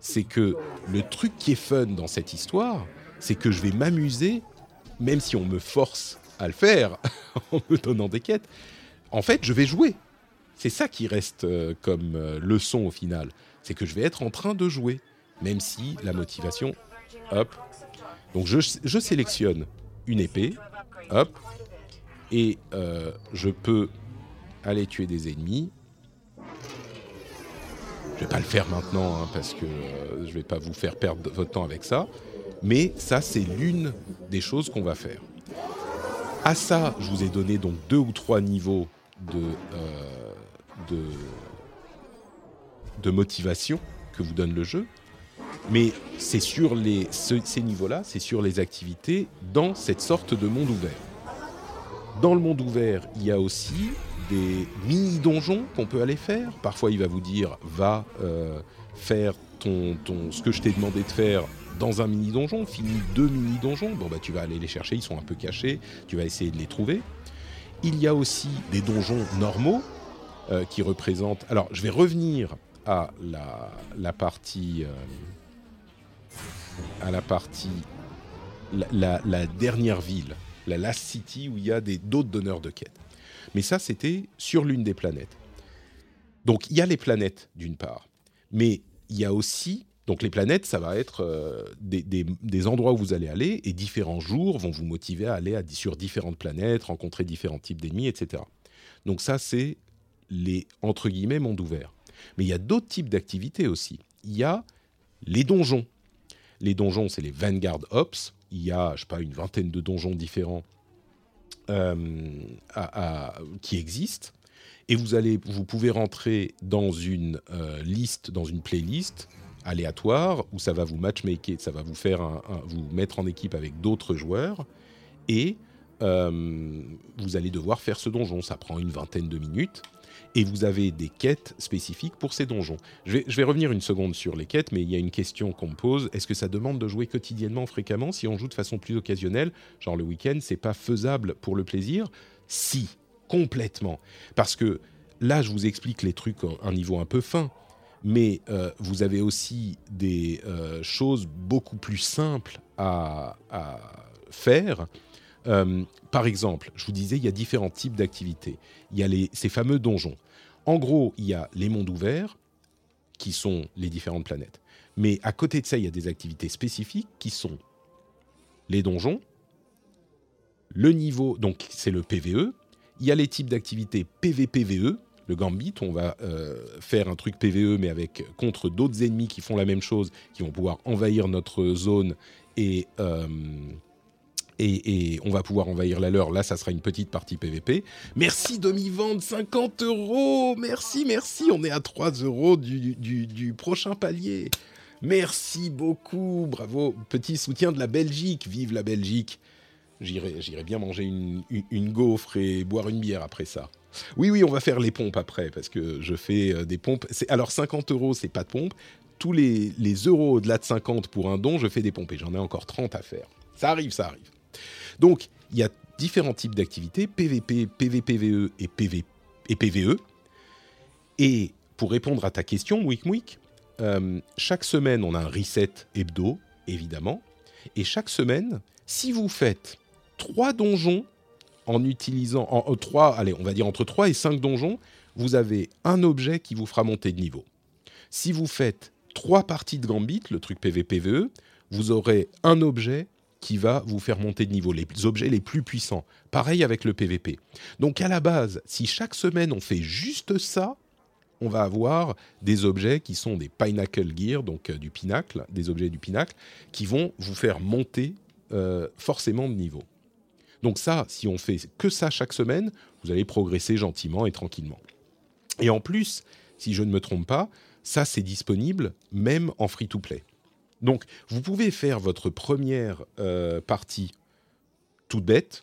C'est que le truc qui est fun dans cette histoire, c'est que je vais m'amuser, même si on me force à le faire en me donnant des quêtes. En fait, je vais jouer. C'est ça qui reste euh, comme euh, leçon au final. C'est que je vais être en train de jouer, même si la motivation, hop. Donc je, sélectionne une épée, hop, et euh, je peux aller tuer des ennemis. Je vais pas le faire maintenant hein, parce que euh, je vais pas vous faire perdre votre temps avec ça. Mais ça, c'est l'une des choses qu'on va faire. À ça, je vous ai donné donc deux ou trois niveaux de, euh, motivation que vous donne le jeu. Mais c'est sur ces niveaux-là, c'est sur les activités dans cette sorte de monde ouvert. Dans le monde ouvert, il y a aussi des mini-donjons qu'on peut aller faire. Parfois, il va vous dire va euh, faire ton, ton, ce que je t'ai demandé de faire dans un mini-donjon, finis deux mini-donjons. Bon, bah, tu vas aller les chercher, ils sont un peu cachés, tu vas essayer de les trouver. Il y a aussi des donjons normaux euh, qui représentent. Alors, je vais revenir à la, la partie. euh, à la partie. La, dernière ville, la Last City, où il y a d'autres donneurs de quêtes. Mais ça, c'était sur l'une des planètes. Donc, il y a les planètes, d'une part. Mais il y a aussi. Donc, les planètes, ça va être euh, des, des- des endroits où vous allez aller, et différents jours vont vous motiver à aller à, sur différentes planètes, rencontrer différents types d'ennemis, etc. Donc, ça, c'est les, entre guillemets, mondes ouverts. Mais il y a d'autres types d'activités aussi. Il y a les donjons. Les donjons, c'est les Vanguard Ops. Il y a, je sais pas, une vingtaine de donjons différents euh, qui existent. Et vous, allez, vous pouvez rentrer dans une euh, liste, dans une playlist aléatoire où ça va vous matchmaker, ça va vous faire vous mettre en équipe avec d'autres joueurs et euh, vous allez devoir faire ce donjon. Ça prend une vingtaine de minutes et vous avez des quêtes spécifiques pour ces donjons. Je vais, revenir une seconde sur les quêtes, mais il y a une question qu'on me pose. Est-ce que ça demande de jouer quotidiennement, fréquemment Si on joue de façon plus occasionnelle, genre le week-end, c'est pas faisable pour le plaisir? Si, complètement. Parce que là, je vous explique les trucs à un niveau un peu fin, mais euh, vous avez aussi des euh, choses beaucoup plus simples à, à faire. Euh, par exemple, je vous disais, il y a différents types d'activités. Il y a les, ces fameux donjons. En gros, il y a les mondes ouverts, qui sont les différentes planètes. Mais à côté de ça, il y a des activités spécifiques qui sont les donjons, le niveau, donc c'est le PVE. Il y a les types d'activités PVPVE, le Gambit, on va euh, faire un truc PVE, mais avec contre d'autres ennemis qui font la même chose, qui vont pouvoir envahir notre zone et, euh, et, on va pouvoir envahir la leur. Là, ça sera une petite partie PVP. Merci demi-vente, 50 euros. Merci, merci. On est à 3 euros du, prochain palier. Merci beaucoup. Bravo. Petit soutien de la Belgique. Vive la Belgique. J'irai bien manger une, gaufre et boire une bière après ça. Oui, oui, on va faire les pompes après parce que je fais euh, des pompes. Alors 50 euros, c'est pas de pompe. Tous les, les euros au-delà de 50 pour un don, je fais des pompes et j'en ai encore 30 à faire. Ça arrive, ça arrive. Donc, il y a différents types d'activités, PVP, PVPVE et, PV, et PVE. Et pour répondre à ta question, Mouik Mouik, euh, chaque semaine, on a un reset hebdo, évidemment. Et chaque semaine, si vous faites trois donjons en utilisant, en, euh, trois, allez, on va dire entre 3 et 5 donjons, vous avez un objet qui vous fera monter de niveau. Si vous faites trois parties de Gambit, le truc PVPVE, vous aurez un objet qui va vous faire monter de niveau, les objets les plus puissants. Pareil avec le PVP. Donc à la base, si chaque semaine on fait juste ça, on va avoir des objets qui sont des Pinnacle Gear, donc euh, du pinacle, des objets du pinacle, qui vont vous faire monter euh, forcément de niveau. Donc ça, si on fait que ça chaque semaine, vous allez progresser gentiment et tranquillement. Et en plus, si je ne me trompe pas, ça c'est disponible même en free-to-play. Donc vous pouvez faire votre première euh, partie toute bête,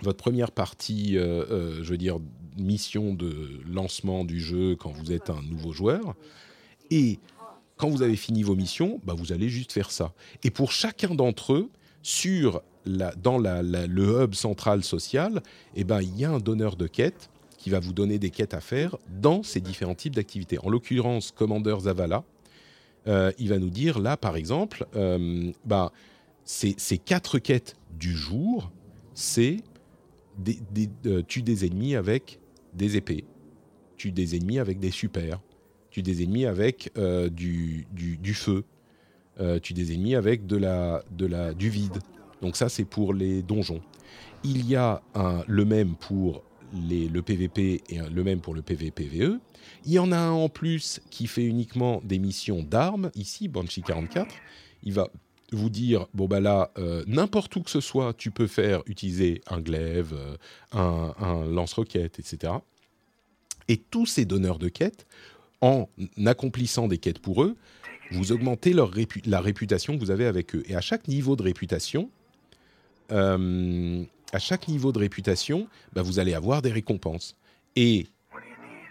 votre première partie, euh, euh, je veux dire, mission de lancement du jeu quand vous êtes un nouveau joueur, et quand vous avez fini vos missions, bah, vous allez juste faire ça. Et pour chacun d'entre eux, dans le hub central social, eh ben, il y a un donneur de quêtes qui va vous donner des quêtes à faire dans ces différents types d'activités. En l'occurrence, Commander Zavala, euh, il va nous dire là, par exemple, euh, bah, ces, quatre quêtes du jour, c'est des, des, euh, des ennemis avec des épées, tue des ennemis avec des supers, tue des ennemis avec du, feu, tue des ennemis avec de la, du vide. Donc ça, c'est pour les donjons. Il y a le même pour les, le PVP et le même pour le PVPVE. Il y en a un en plus qui fait uniquement des missions d'armes. Ici, Banshee 44, il va vous dire bon bah là euh, n'importe où que ce soit tu peux faire utiliser un glaive euh, un, lance-roquette etc et tous ces donneurs de quêtes en accomplissant des quêtes pour eux vous augmentez leur la réputation que vous avez avec eux. Et à chaque niveau de réputation euh, à chaque niveau de réputation bah, vous allez avoir des récompenses. Et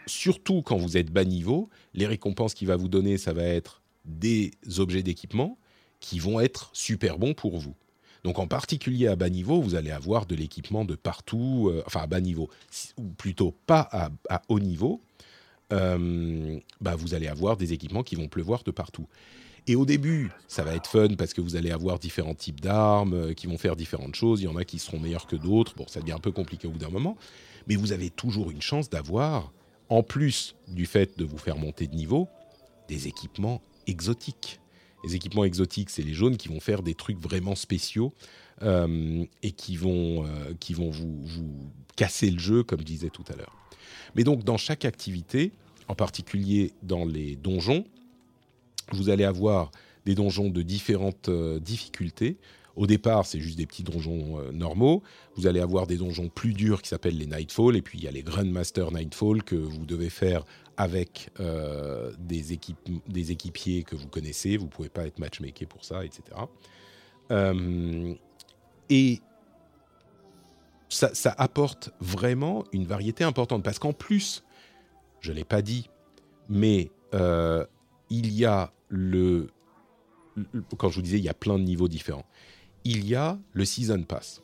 surtout quand vous êtes bas niveau les récompenses qu'il va vous donner ça va être des objets d'équipement qui vont être super bons pour vous. Donc en particulier à bas niveau, vous allez avoir de l'équipement de partout, euh, enfin à bas niveau, ou plutôt pas à, à haut niveau, euh, bah vous allez avoir des équipements qui vont pleuvoir de partout. Et au début, ça va être fun parce que vous allez avoir différents types d'armes euh, qui vont faire différentes choses. Il y en a qui seront meilleurs que d'autres. Bon, ça devient un peu compliqué au bout d'un moment. Mais vous avez toujours une chance d'avoir, en plus du fait de vous faire monter de niveau, des équipements exotiques. Les équipements exotiques, c'est les jaunes qui vont faire des trucs vraiment spéciaux euh, et qui vont, euh, vous casser le jeu, comme je disais tout à l'heure. Mais donc, dans chaque activité, en particulier dans les donjons, vous allez avoir des donjons de différentes euh, difficultés. Au départ, c'est juste des petits donjons euh, normaux. Vous allez avoir des donjons plus durs qui s'appellent les Nightfall. Et puis, il y a les Grandmaster Nightfall que vous devez faire avec euh, des, équipes, des équipiers que vous connaissez. Vous ne pouvez pas être matchmaké pour ça, etc. Euh, et ça, ça apporte vraiment une variété importante. Parce qu'en plus, je ne l'ai pas dit, mais euh, il y a le, le- Quand je vous disais, il y a plein de niveaux différents. Il y a le Season Pass.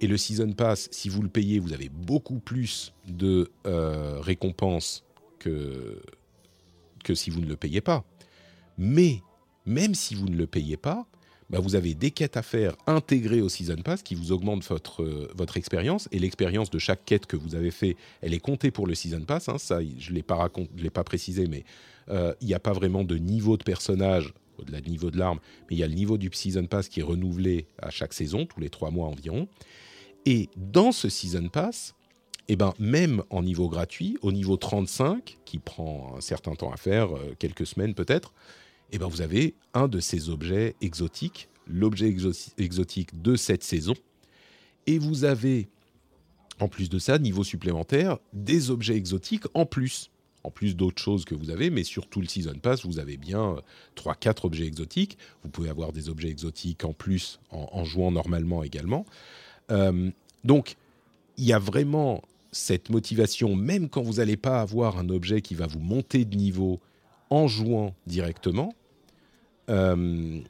Et le Season Pass, si vous le payez, vous avez beaucoup plus de euh, récompenses que, que si vous ne le payez pas. Mais même si vous ne le payez pas, bah, vous avez des quêtes à faire intégrées au Season Pass qui vous augmentent votre, votre expérience. Et l'expérience de chaque quête que vous avez fait, elle est comptée pour le Season Pass. hein. ça, je ne l'ai pas précisé, mais euh, il n'y a pas vraiment de niveau de personnage du niveau de l'arme, mais il y a le niveau du Season Pass qui est renouvelé à chaque saison, tous les trois mois environ. Et dans ce Season Pass, eh ben, même en niveau gratuit, au niveau 35, qui prend un certain temps à faire, euh, quelques semaines peut-être, eh ben, vous avez un de ces objets exotiques, l'objet exo- exotique de cette saison. Et vous avez, en plus de ça, niveau supplémentaire, des objets exotiques en plus. En plus d'autres choses que vous avez, mais sur tout le Season Pass, vous avez bien 3-4 objets exotiques. Vous pouvez avoir des objets exotiques en plus en, en jouant normalement également. Euh, donc, il y a vraiment cette motivation, même quand vous n'allez pas avoir un objet qui va vous monter de niveau en jouant directement, euh,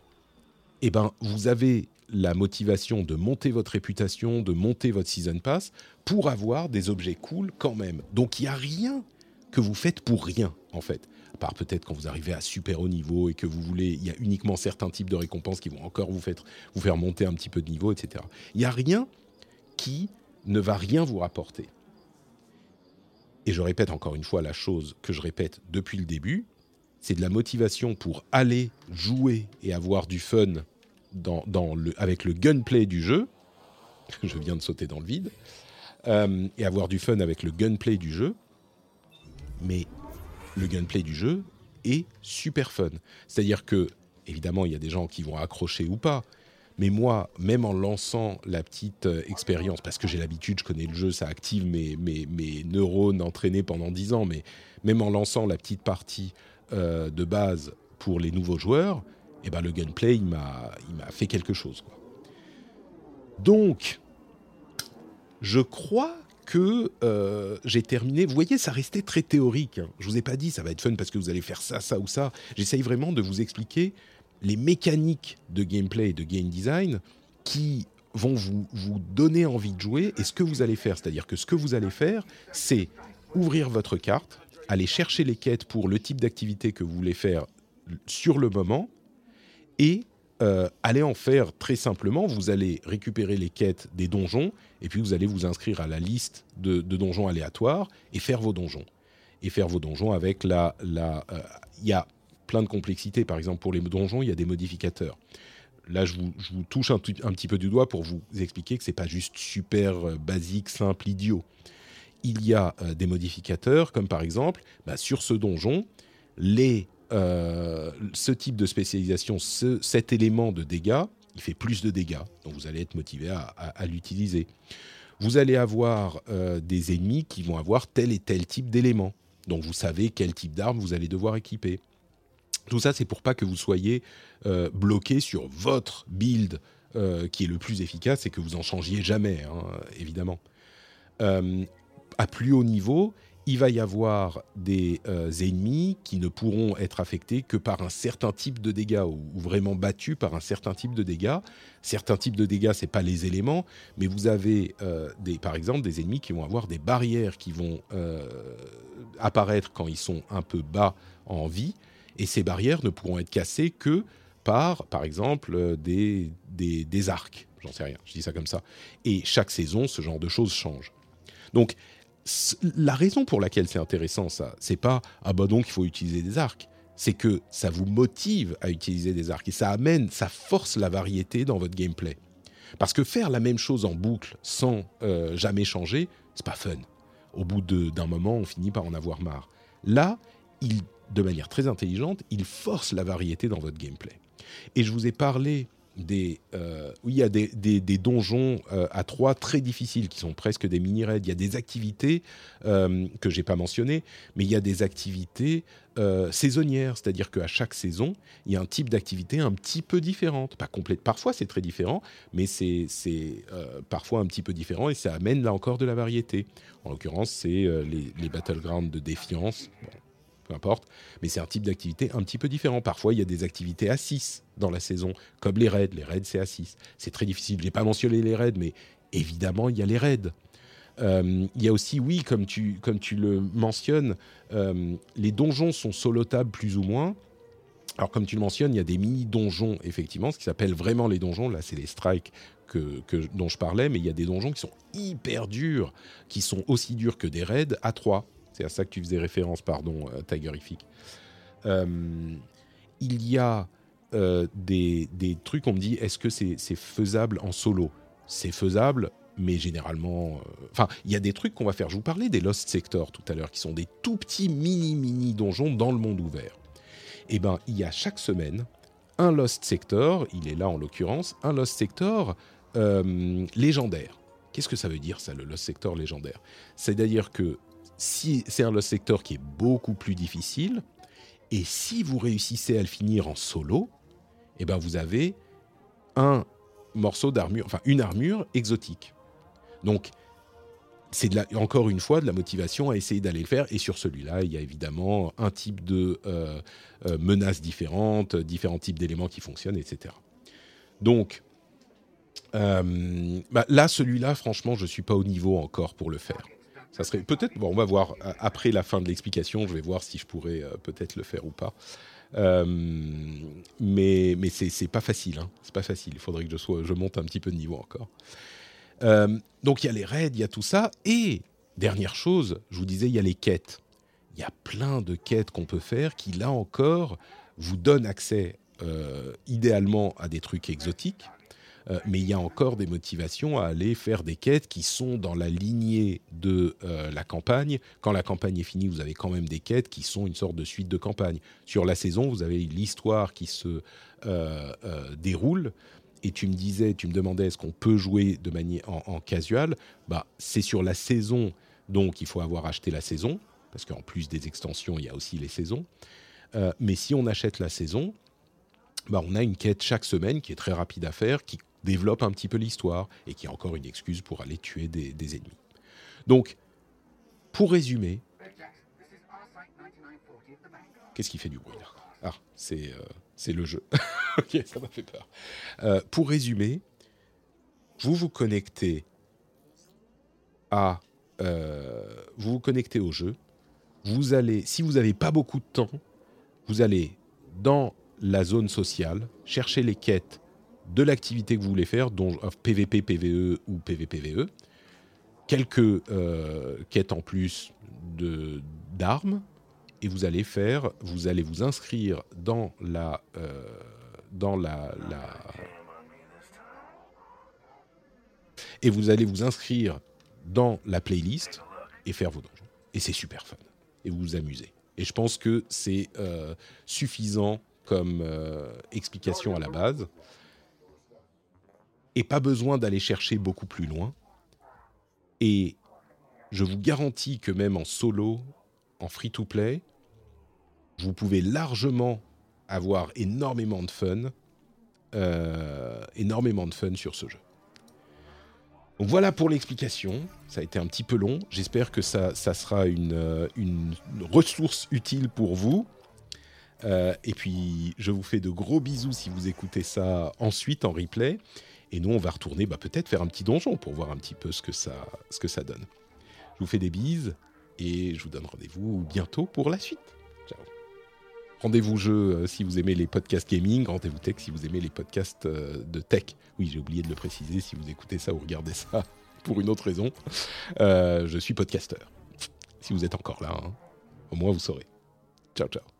eh ben, vous avez la motivation de monter votre réputation, de monter votre season pass pour avoir des objets cool quand même. Donc il n'y a rien que vous faites pour rien en fait. À part peut-être quand vous arrivez à super haut niveau et que vous voulez, il y a uniquement certains types de récompenses qui vont encore vous faire, vous faire monter un petit peu de niveau, etc. Il n'y a rien qui ne va rien vous rapporter. Et je répète encore une fois la chose que je répète depuis le début, c'est de la motivation pour aller jouer et avoir du fun dans, avec le gunplay du jeu. Je viens de sauter dans le vide. Euh, et avoir du fun avec le gunplay du jeu. Mais le gunplay du jeu est super fun. C'est-à-dire que, évidemment, il y a des gens qui vont accrocher ou pas. Mais moi, même en lançant la petite euh, expérience, parce que j'ai l'habitude, je connais le jeu, ça active mes, mes, mes neurones entraînés pendant 10 ans, mais même en lançant la petite partie euh, de base pour les nouveaux joueurs, eh ben, le gunplay, il m'a fait quelque chose. Donc, je crois que euh, j'ai terminé. Vous voyez, ça restait très théorique. hein. Je vous ai pas dit ça va être fun parce que vous allez faire ça, ça ou ça. J'essaye vraiment de vous expliquer les mécaniques de gameplay et de game design qui vont vous, vous donner envie de jouer et ce que vous allez faire. C'est-à-dire que ce que vous allez faire, c'est ouvrir votre carte, aller chercher les quêtes pour le type d'activité que vous voulez faire sur le moment et euh, allez en faire très simplement. Vous allez récupérer les quêtes des donjons et puis vous allez vous inscrire à la liste de, donjons aléatoires et faire vos donjons. Et faire vos donjons avec la... la, euh, Il y a plein de complexité. Par exemple, pour les donjons, il y a des modificateurs. Là, je vous, vous touche un petit peu du doigt pour vous expliquer que c'est pas juste super euh, basique, simple, idiot. Il y a euh, des modificateurs, comme par exemple, bah, sur ce donjon, les, euh, ce type de spécialisation, ce- cet élément de dégâts, il fait plus de dégâts. Donc vous allez être motivé à, l'utiliser. Vous allez avoir euh, des ennemis qui vont avoir tel et tel type d'élément. Donc vous savez quel type d'arme vous allez devoir équiper. Tout ça, c'est pour pas que vous soyez euh, bloqué sur votre build qui est le plus efficace et que vous en changiez jamais, hein, évidemment. À plus haut niveau, il va y avoir des euh, ennemis qui ne pourront être affectés que par un certain type de dégâts ou, vraiment battus par un certain type de dégâts. Certains types de dégâts, c'est pas les éléments, mais vous avez euh, des, par exemple des ennemis qui vont avoir des barrières qui vont euh, apparaître quand ils sont un peu bas en vie, et ces barrières ne pourront être cassées que par, par exemple, des, des, des arcs. J'en sais rien, je dis ça comme ça. Et chaque saison, ce genre de choses change. Donc, la raison pour laquelle c'est intéressant, ça, c'est pas ah bah donc il faut utiliser des arcs. C'est que ça vous motive à utiliser des arcs et ça amène, ça force la variété dans votre gameplay. Parce que faire la même chose en boucle sans euh, jamais changer, c'est pas fun. Au bout d'un moment, on finit par en avoir marre. Là, il, de manière très intelligente, il force la variété dans votre gameplay. Et je vous ai parlé des, euh, il y a des, donjons euh, à trois très difficiles qui sont presque des mini-raids. Il y a des activités euh, que j'ai pas mentionnées, mais il y a des activités euh, saisonnières, c'est-à-dire qu'à chaque saison, il y a un type d'activité un petit peu différente. Pas complète. Parfois, c'est très différent, mais c'est parfois un petit peu différent et ça amène là encore de la variété. En l'occurrence, c'est les, battlegrounds de défiance. Peu importe, mais c'est un type d'activité un petit peu différent. Parfois, il y a des activités à 6 dans la saison, comme les raids. Les raids, c'est à 6. C'est très difficile. Je n'ai pas mentionné les raids, mais évidemment, il y a les raids. Euh, il y a aussi, oui, comme tu, comme tu le mentionnes, euh, les donjons sont solotables plus ou moins. Alors, comme tu le mentionnes, il y a des mini-donjons, effectivement, ce qui s'appelle vraiment les donjons. Là, c'est les strikes que, dont je parlais, mais il y a des donjons qui sont hyper durs, qui sont aussi durs que des raids à 3. C'est à ça que tu faisais référence, pardon, euh, Tigerific. Euh, il y a euh, des, des trucs, on me dit, est-ce que c'est faisable en solo? C'est faisable, mais généralement... euh, Enfin, il y a des trucs qu'on va faire. Je vous parlais des Lost Sector tout à l'heure, qui sont des tout petits mini-mini donjons dans le monde ouvert. Eh ben, il y a chaque semaine un Lost Sector, il est là en l'occurrence, un Lost Sector euh, légendaire. Qu'est-ce que ça veut dire ça, le Lost Sector légendaire? C'est-à-dire que si c'est un Lost Sector qui est beaucoup plus difficile, et si vous réussissez à le finir en solo, eh ben vous avez un morceau d'armure, enfin une armure exotique. Donc c'est encore une fois de la motivation à essayer d'aller le faire. Et sur celui-là, il y a évidemment un type de euh, euh, menaces différentes, différents types d'éléments qui fonctionnent, etc. Donc euh, bah, là, celui-là, franchement, je suis pas au niveau encore pour le faire. Ça serait peut-être. Bon, on va voir après la fin de l'explication. Je vais voir si je pourrais euh, peut-être le faire ou pas. Euh, mais mais c'est pas facile. Hein. C'est pas facile. Il faudrait que je sois, je monte un petit peu de niveau encore. Euh, donc il y a les raids, il y a tout ça. Et dernière chose, je vous disais, il y a les quêtes. Il y a plein de quêtes qu'on peut faire qui, là encore, vous donnent accès euh, idéalement à des trucs exotiques. Euh, mais il y a encore des motivations à aller faire des quêtes qui sont dans la lignée de euh, la campagne. Quand la campagne est finie, vous avez quand même des quêtes qui sont une sorte de suite de campagne. Sur la saison, vous avez l'histoire qui se euh, déroule. Et tu me disais, tu me demandais, est-ce qu'on peut jouer de manière en, en casual? Bah, c'est sur la saison, donc il faut avoir acheté la saison, parce qu'en plus des extensions, il y a aussi les saisons. Mais si on achète la saison, bah, on a une quête chaque semaine qui est très rapide à faire, qui développe un petit peu l'histoire et qui est encore une excuse pour aller tuer des, ennemis. Donc, pour résumer, qu'est-ce qui fait du bruit là Ah, c'est euh, le jeu. ok, ça m'a fait peur. Euh, pour résumer, vous vous connectez à euh, vous vous connectez au jeu. Vous allez, si vous n'avez pas beaucoup de temps, vous allez dans la zone sociale chercher les quêtes de l'activité que vous voulez faire, dont PVP, PVE ou PVPVE, quelques euh, quêtes en plus d'armes, et vous allez faire, vous allez vous inscrire dans la euh, dans la, et vous allez vous inscrire dans la playlist et faire vos donjons. Et c'est super fun. Et vous vous amusez. Et je pense que c'est euh, suffisant comme euh, explication à la base. Et pas besoin d'aller chercher beaucoup plus loin. Et je vous garantis que même en solo, en free-to-play, vous pouvez largement avoir énormément de fun, euh, énormément de fun sur ce jeu. Donc voilà pour l'explication. Ça a été un petit peu long. J'espère que ça, ça sera une, euh, une, ressource utile pour vous. Euh, et puis, je vous fais de gros bisous si vous écoutez ça ensuite en replay. Et nous, on va retourner bah, peut-être faire un petit donjon pour voir un petit peu ce que ça, donne. Je vous fais des bises et je vous donne rendez-vous bientôt pour la suite. Rendez-vous jeu euh, si vous aimez les podcasts gaming, rendez-vous tech si vous aimez les podcasts euh, de tech. Oui, j'ai oublié de le préciser si vous écoutez ça ou regardez ça pour une autre raison. Euh, je suis podcasteur. Si vous êtes encore là, hein, au moins vous saurez. Ciao, ciao.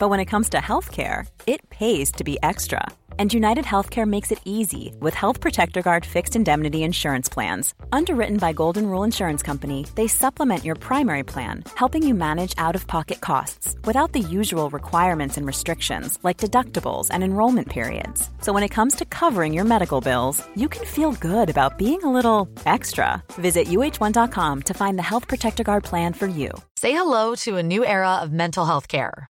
but when it comes to healthcare, it pays to be extra. And United Healthcare makes it easy with Health Protector Guard fixed indemnity insurance plans. Underwritten by Golden Rule Insurance Company, they supplement your primary plan, helping you manage out of pocket costs without the usual requirements and restrictions like deductibles and enrollment periods. So when it comes to covering your medical bills, you can feel good about being a little extra. Visit uh1.com to find the Health Protector Guard plan for you. Say hello to a new era of mental health care.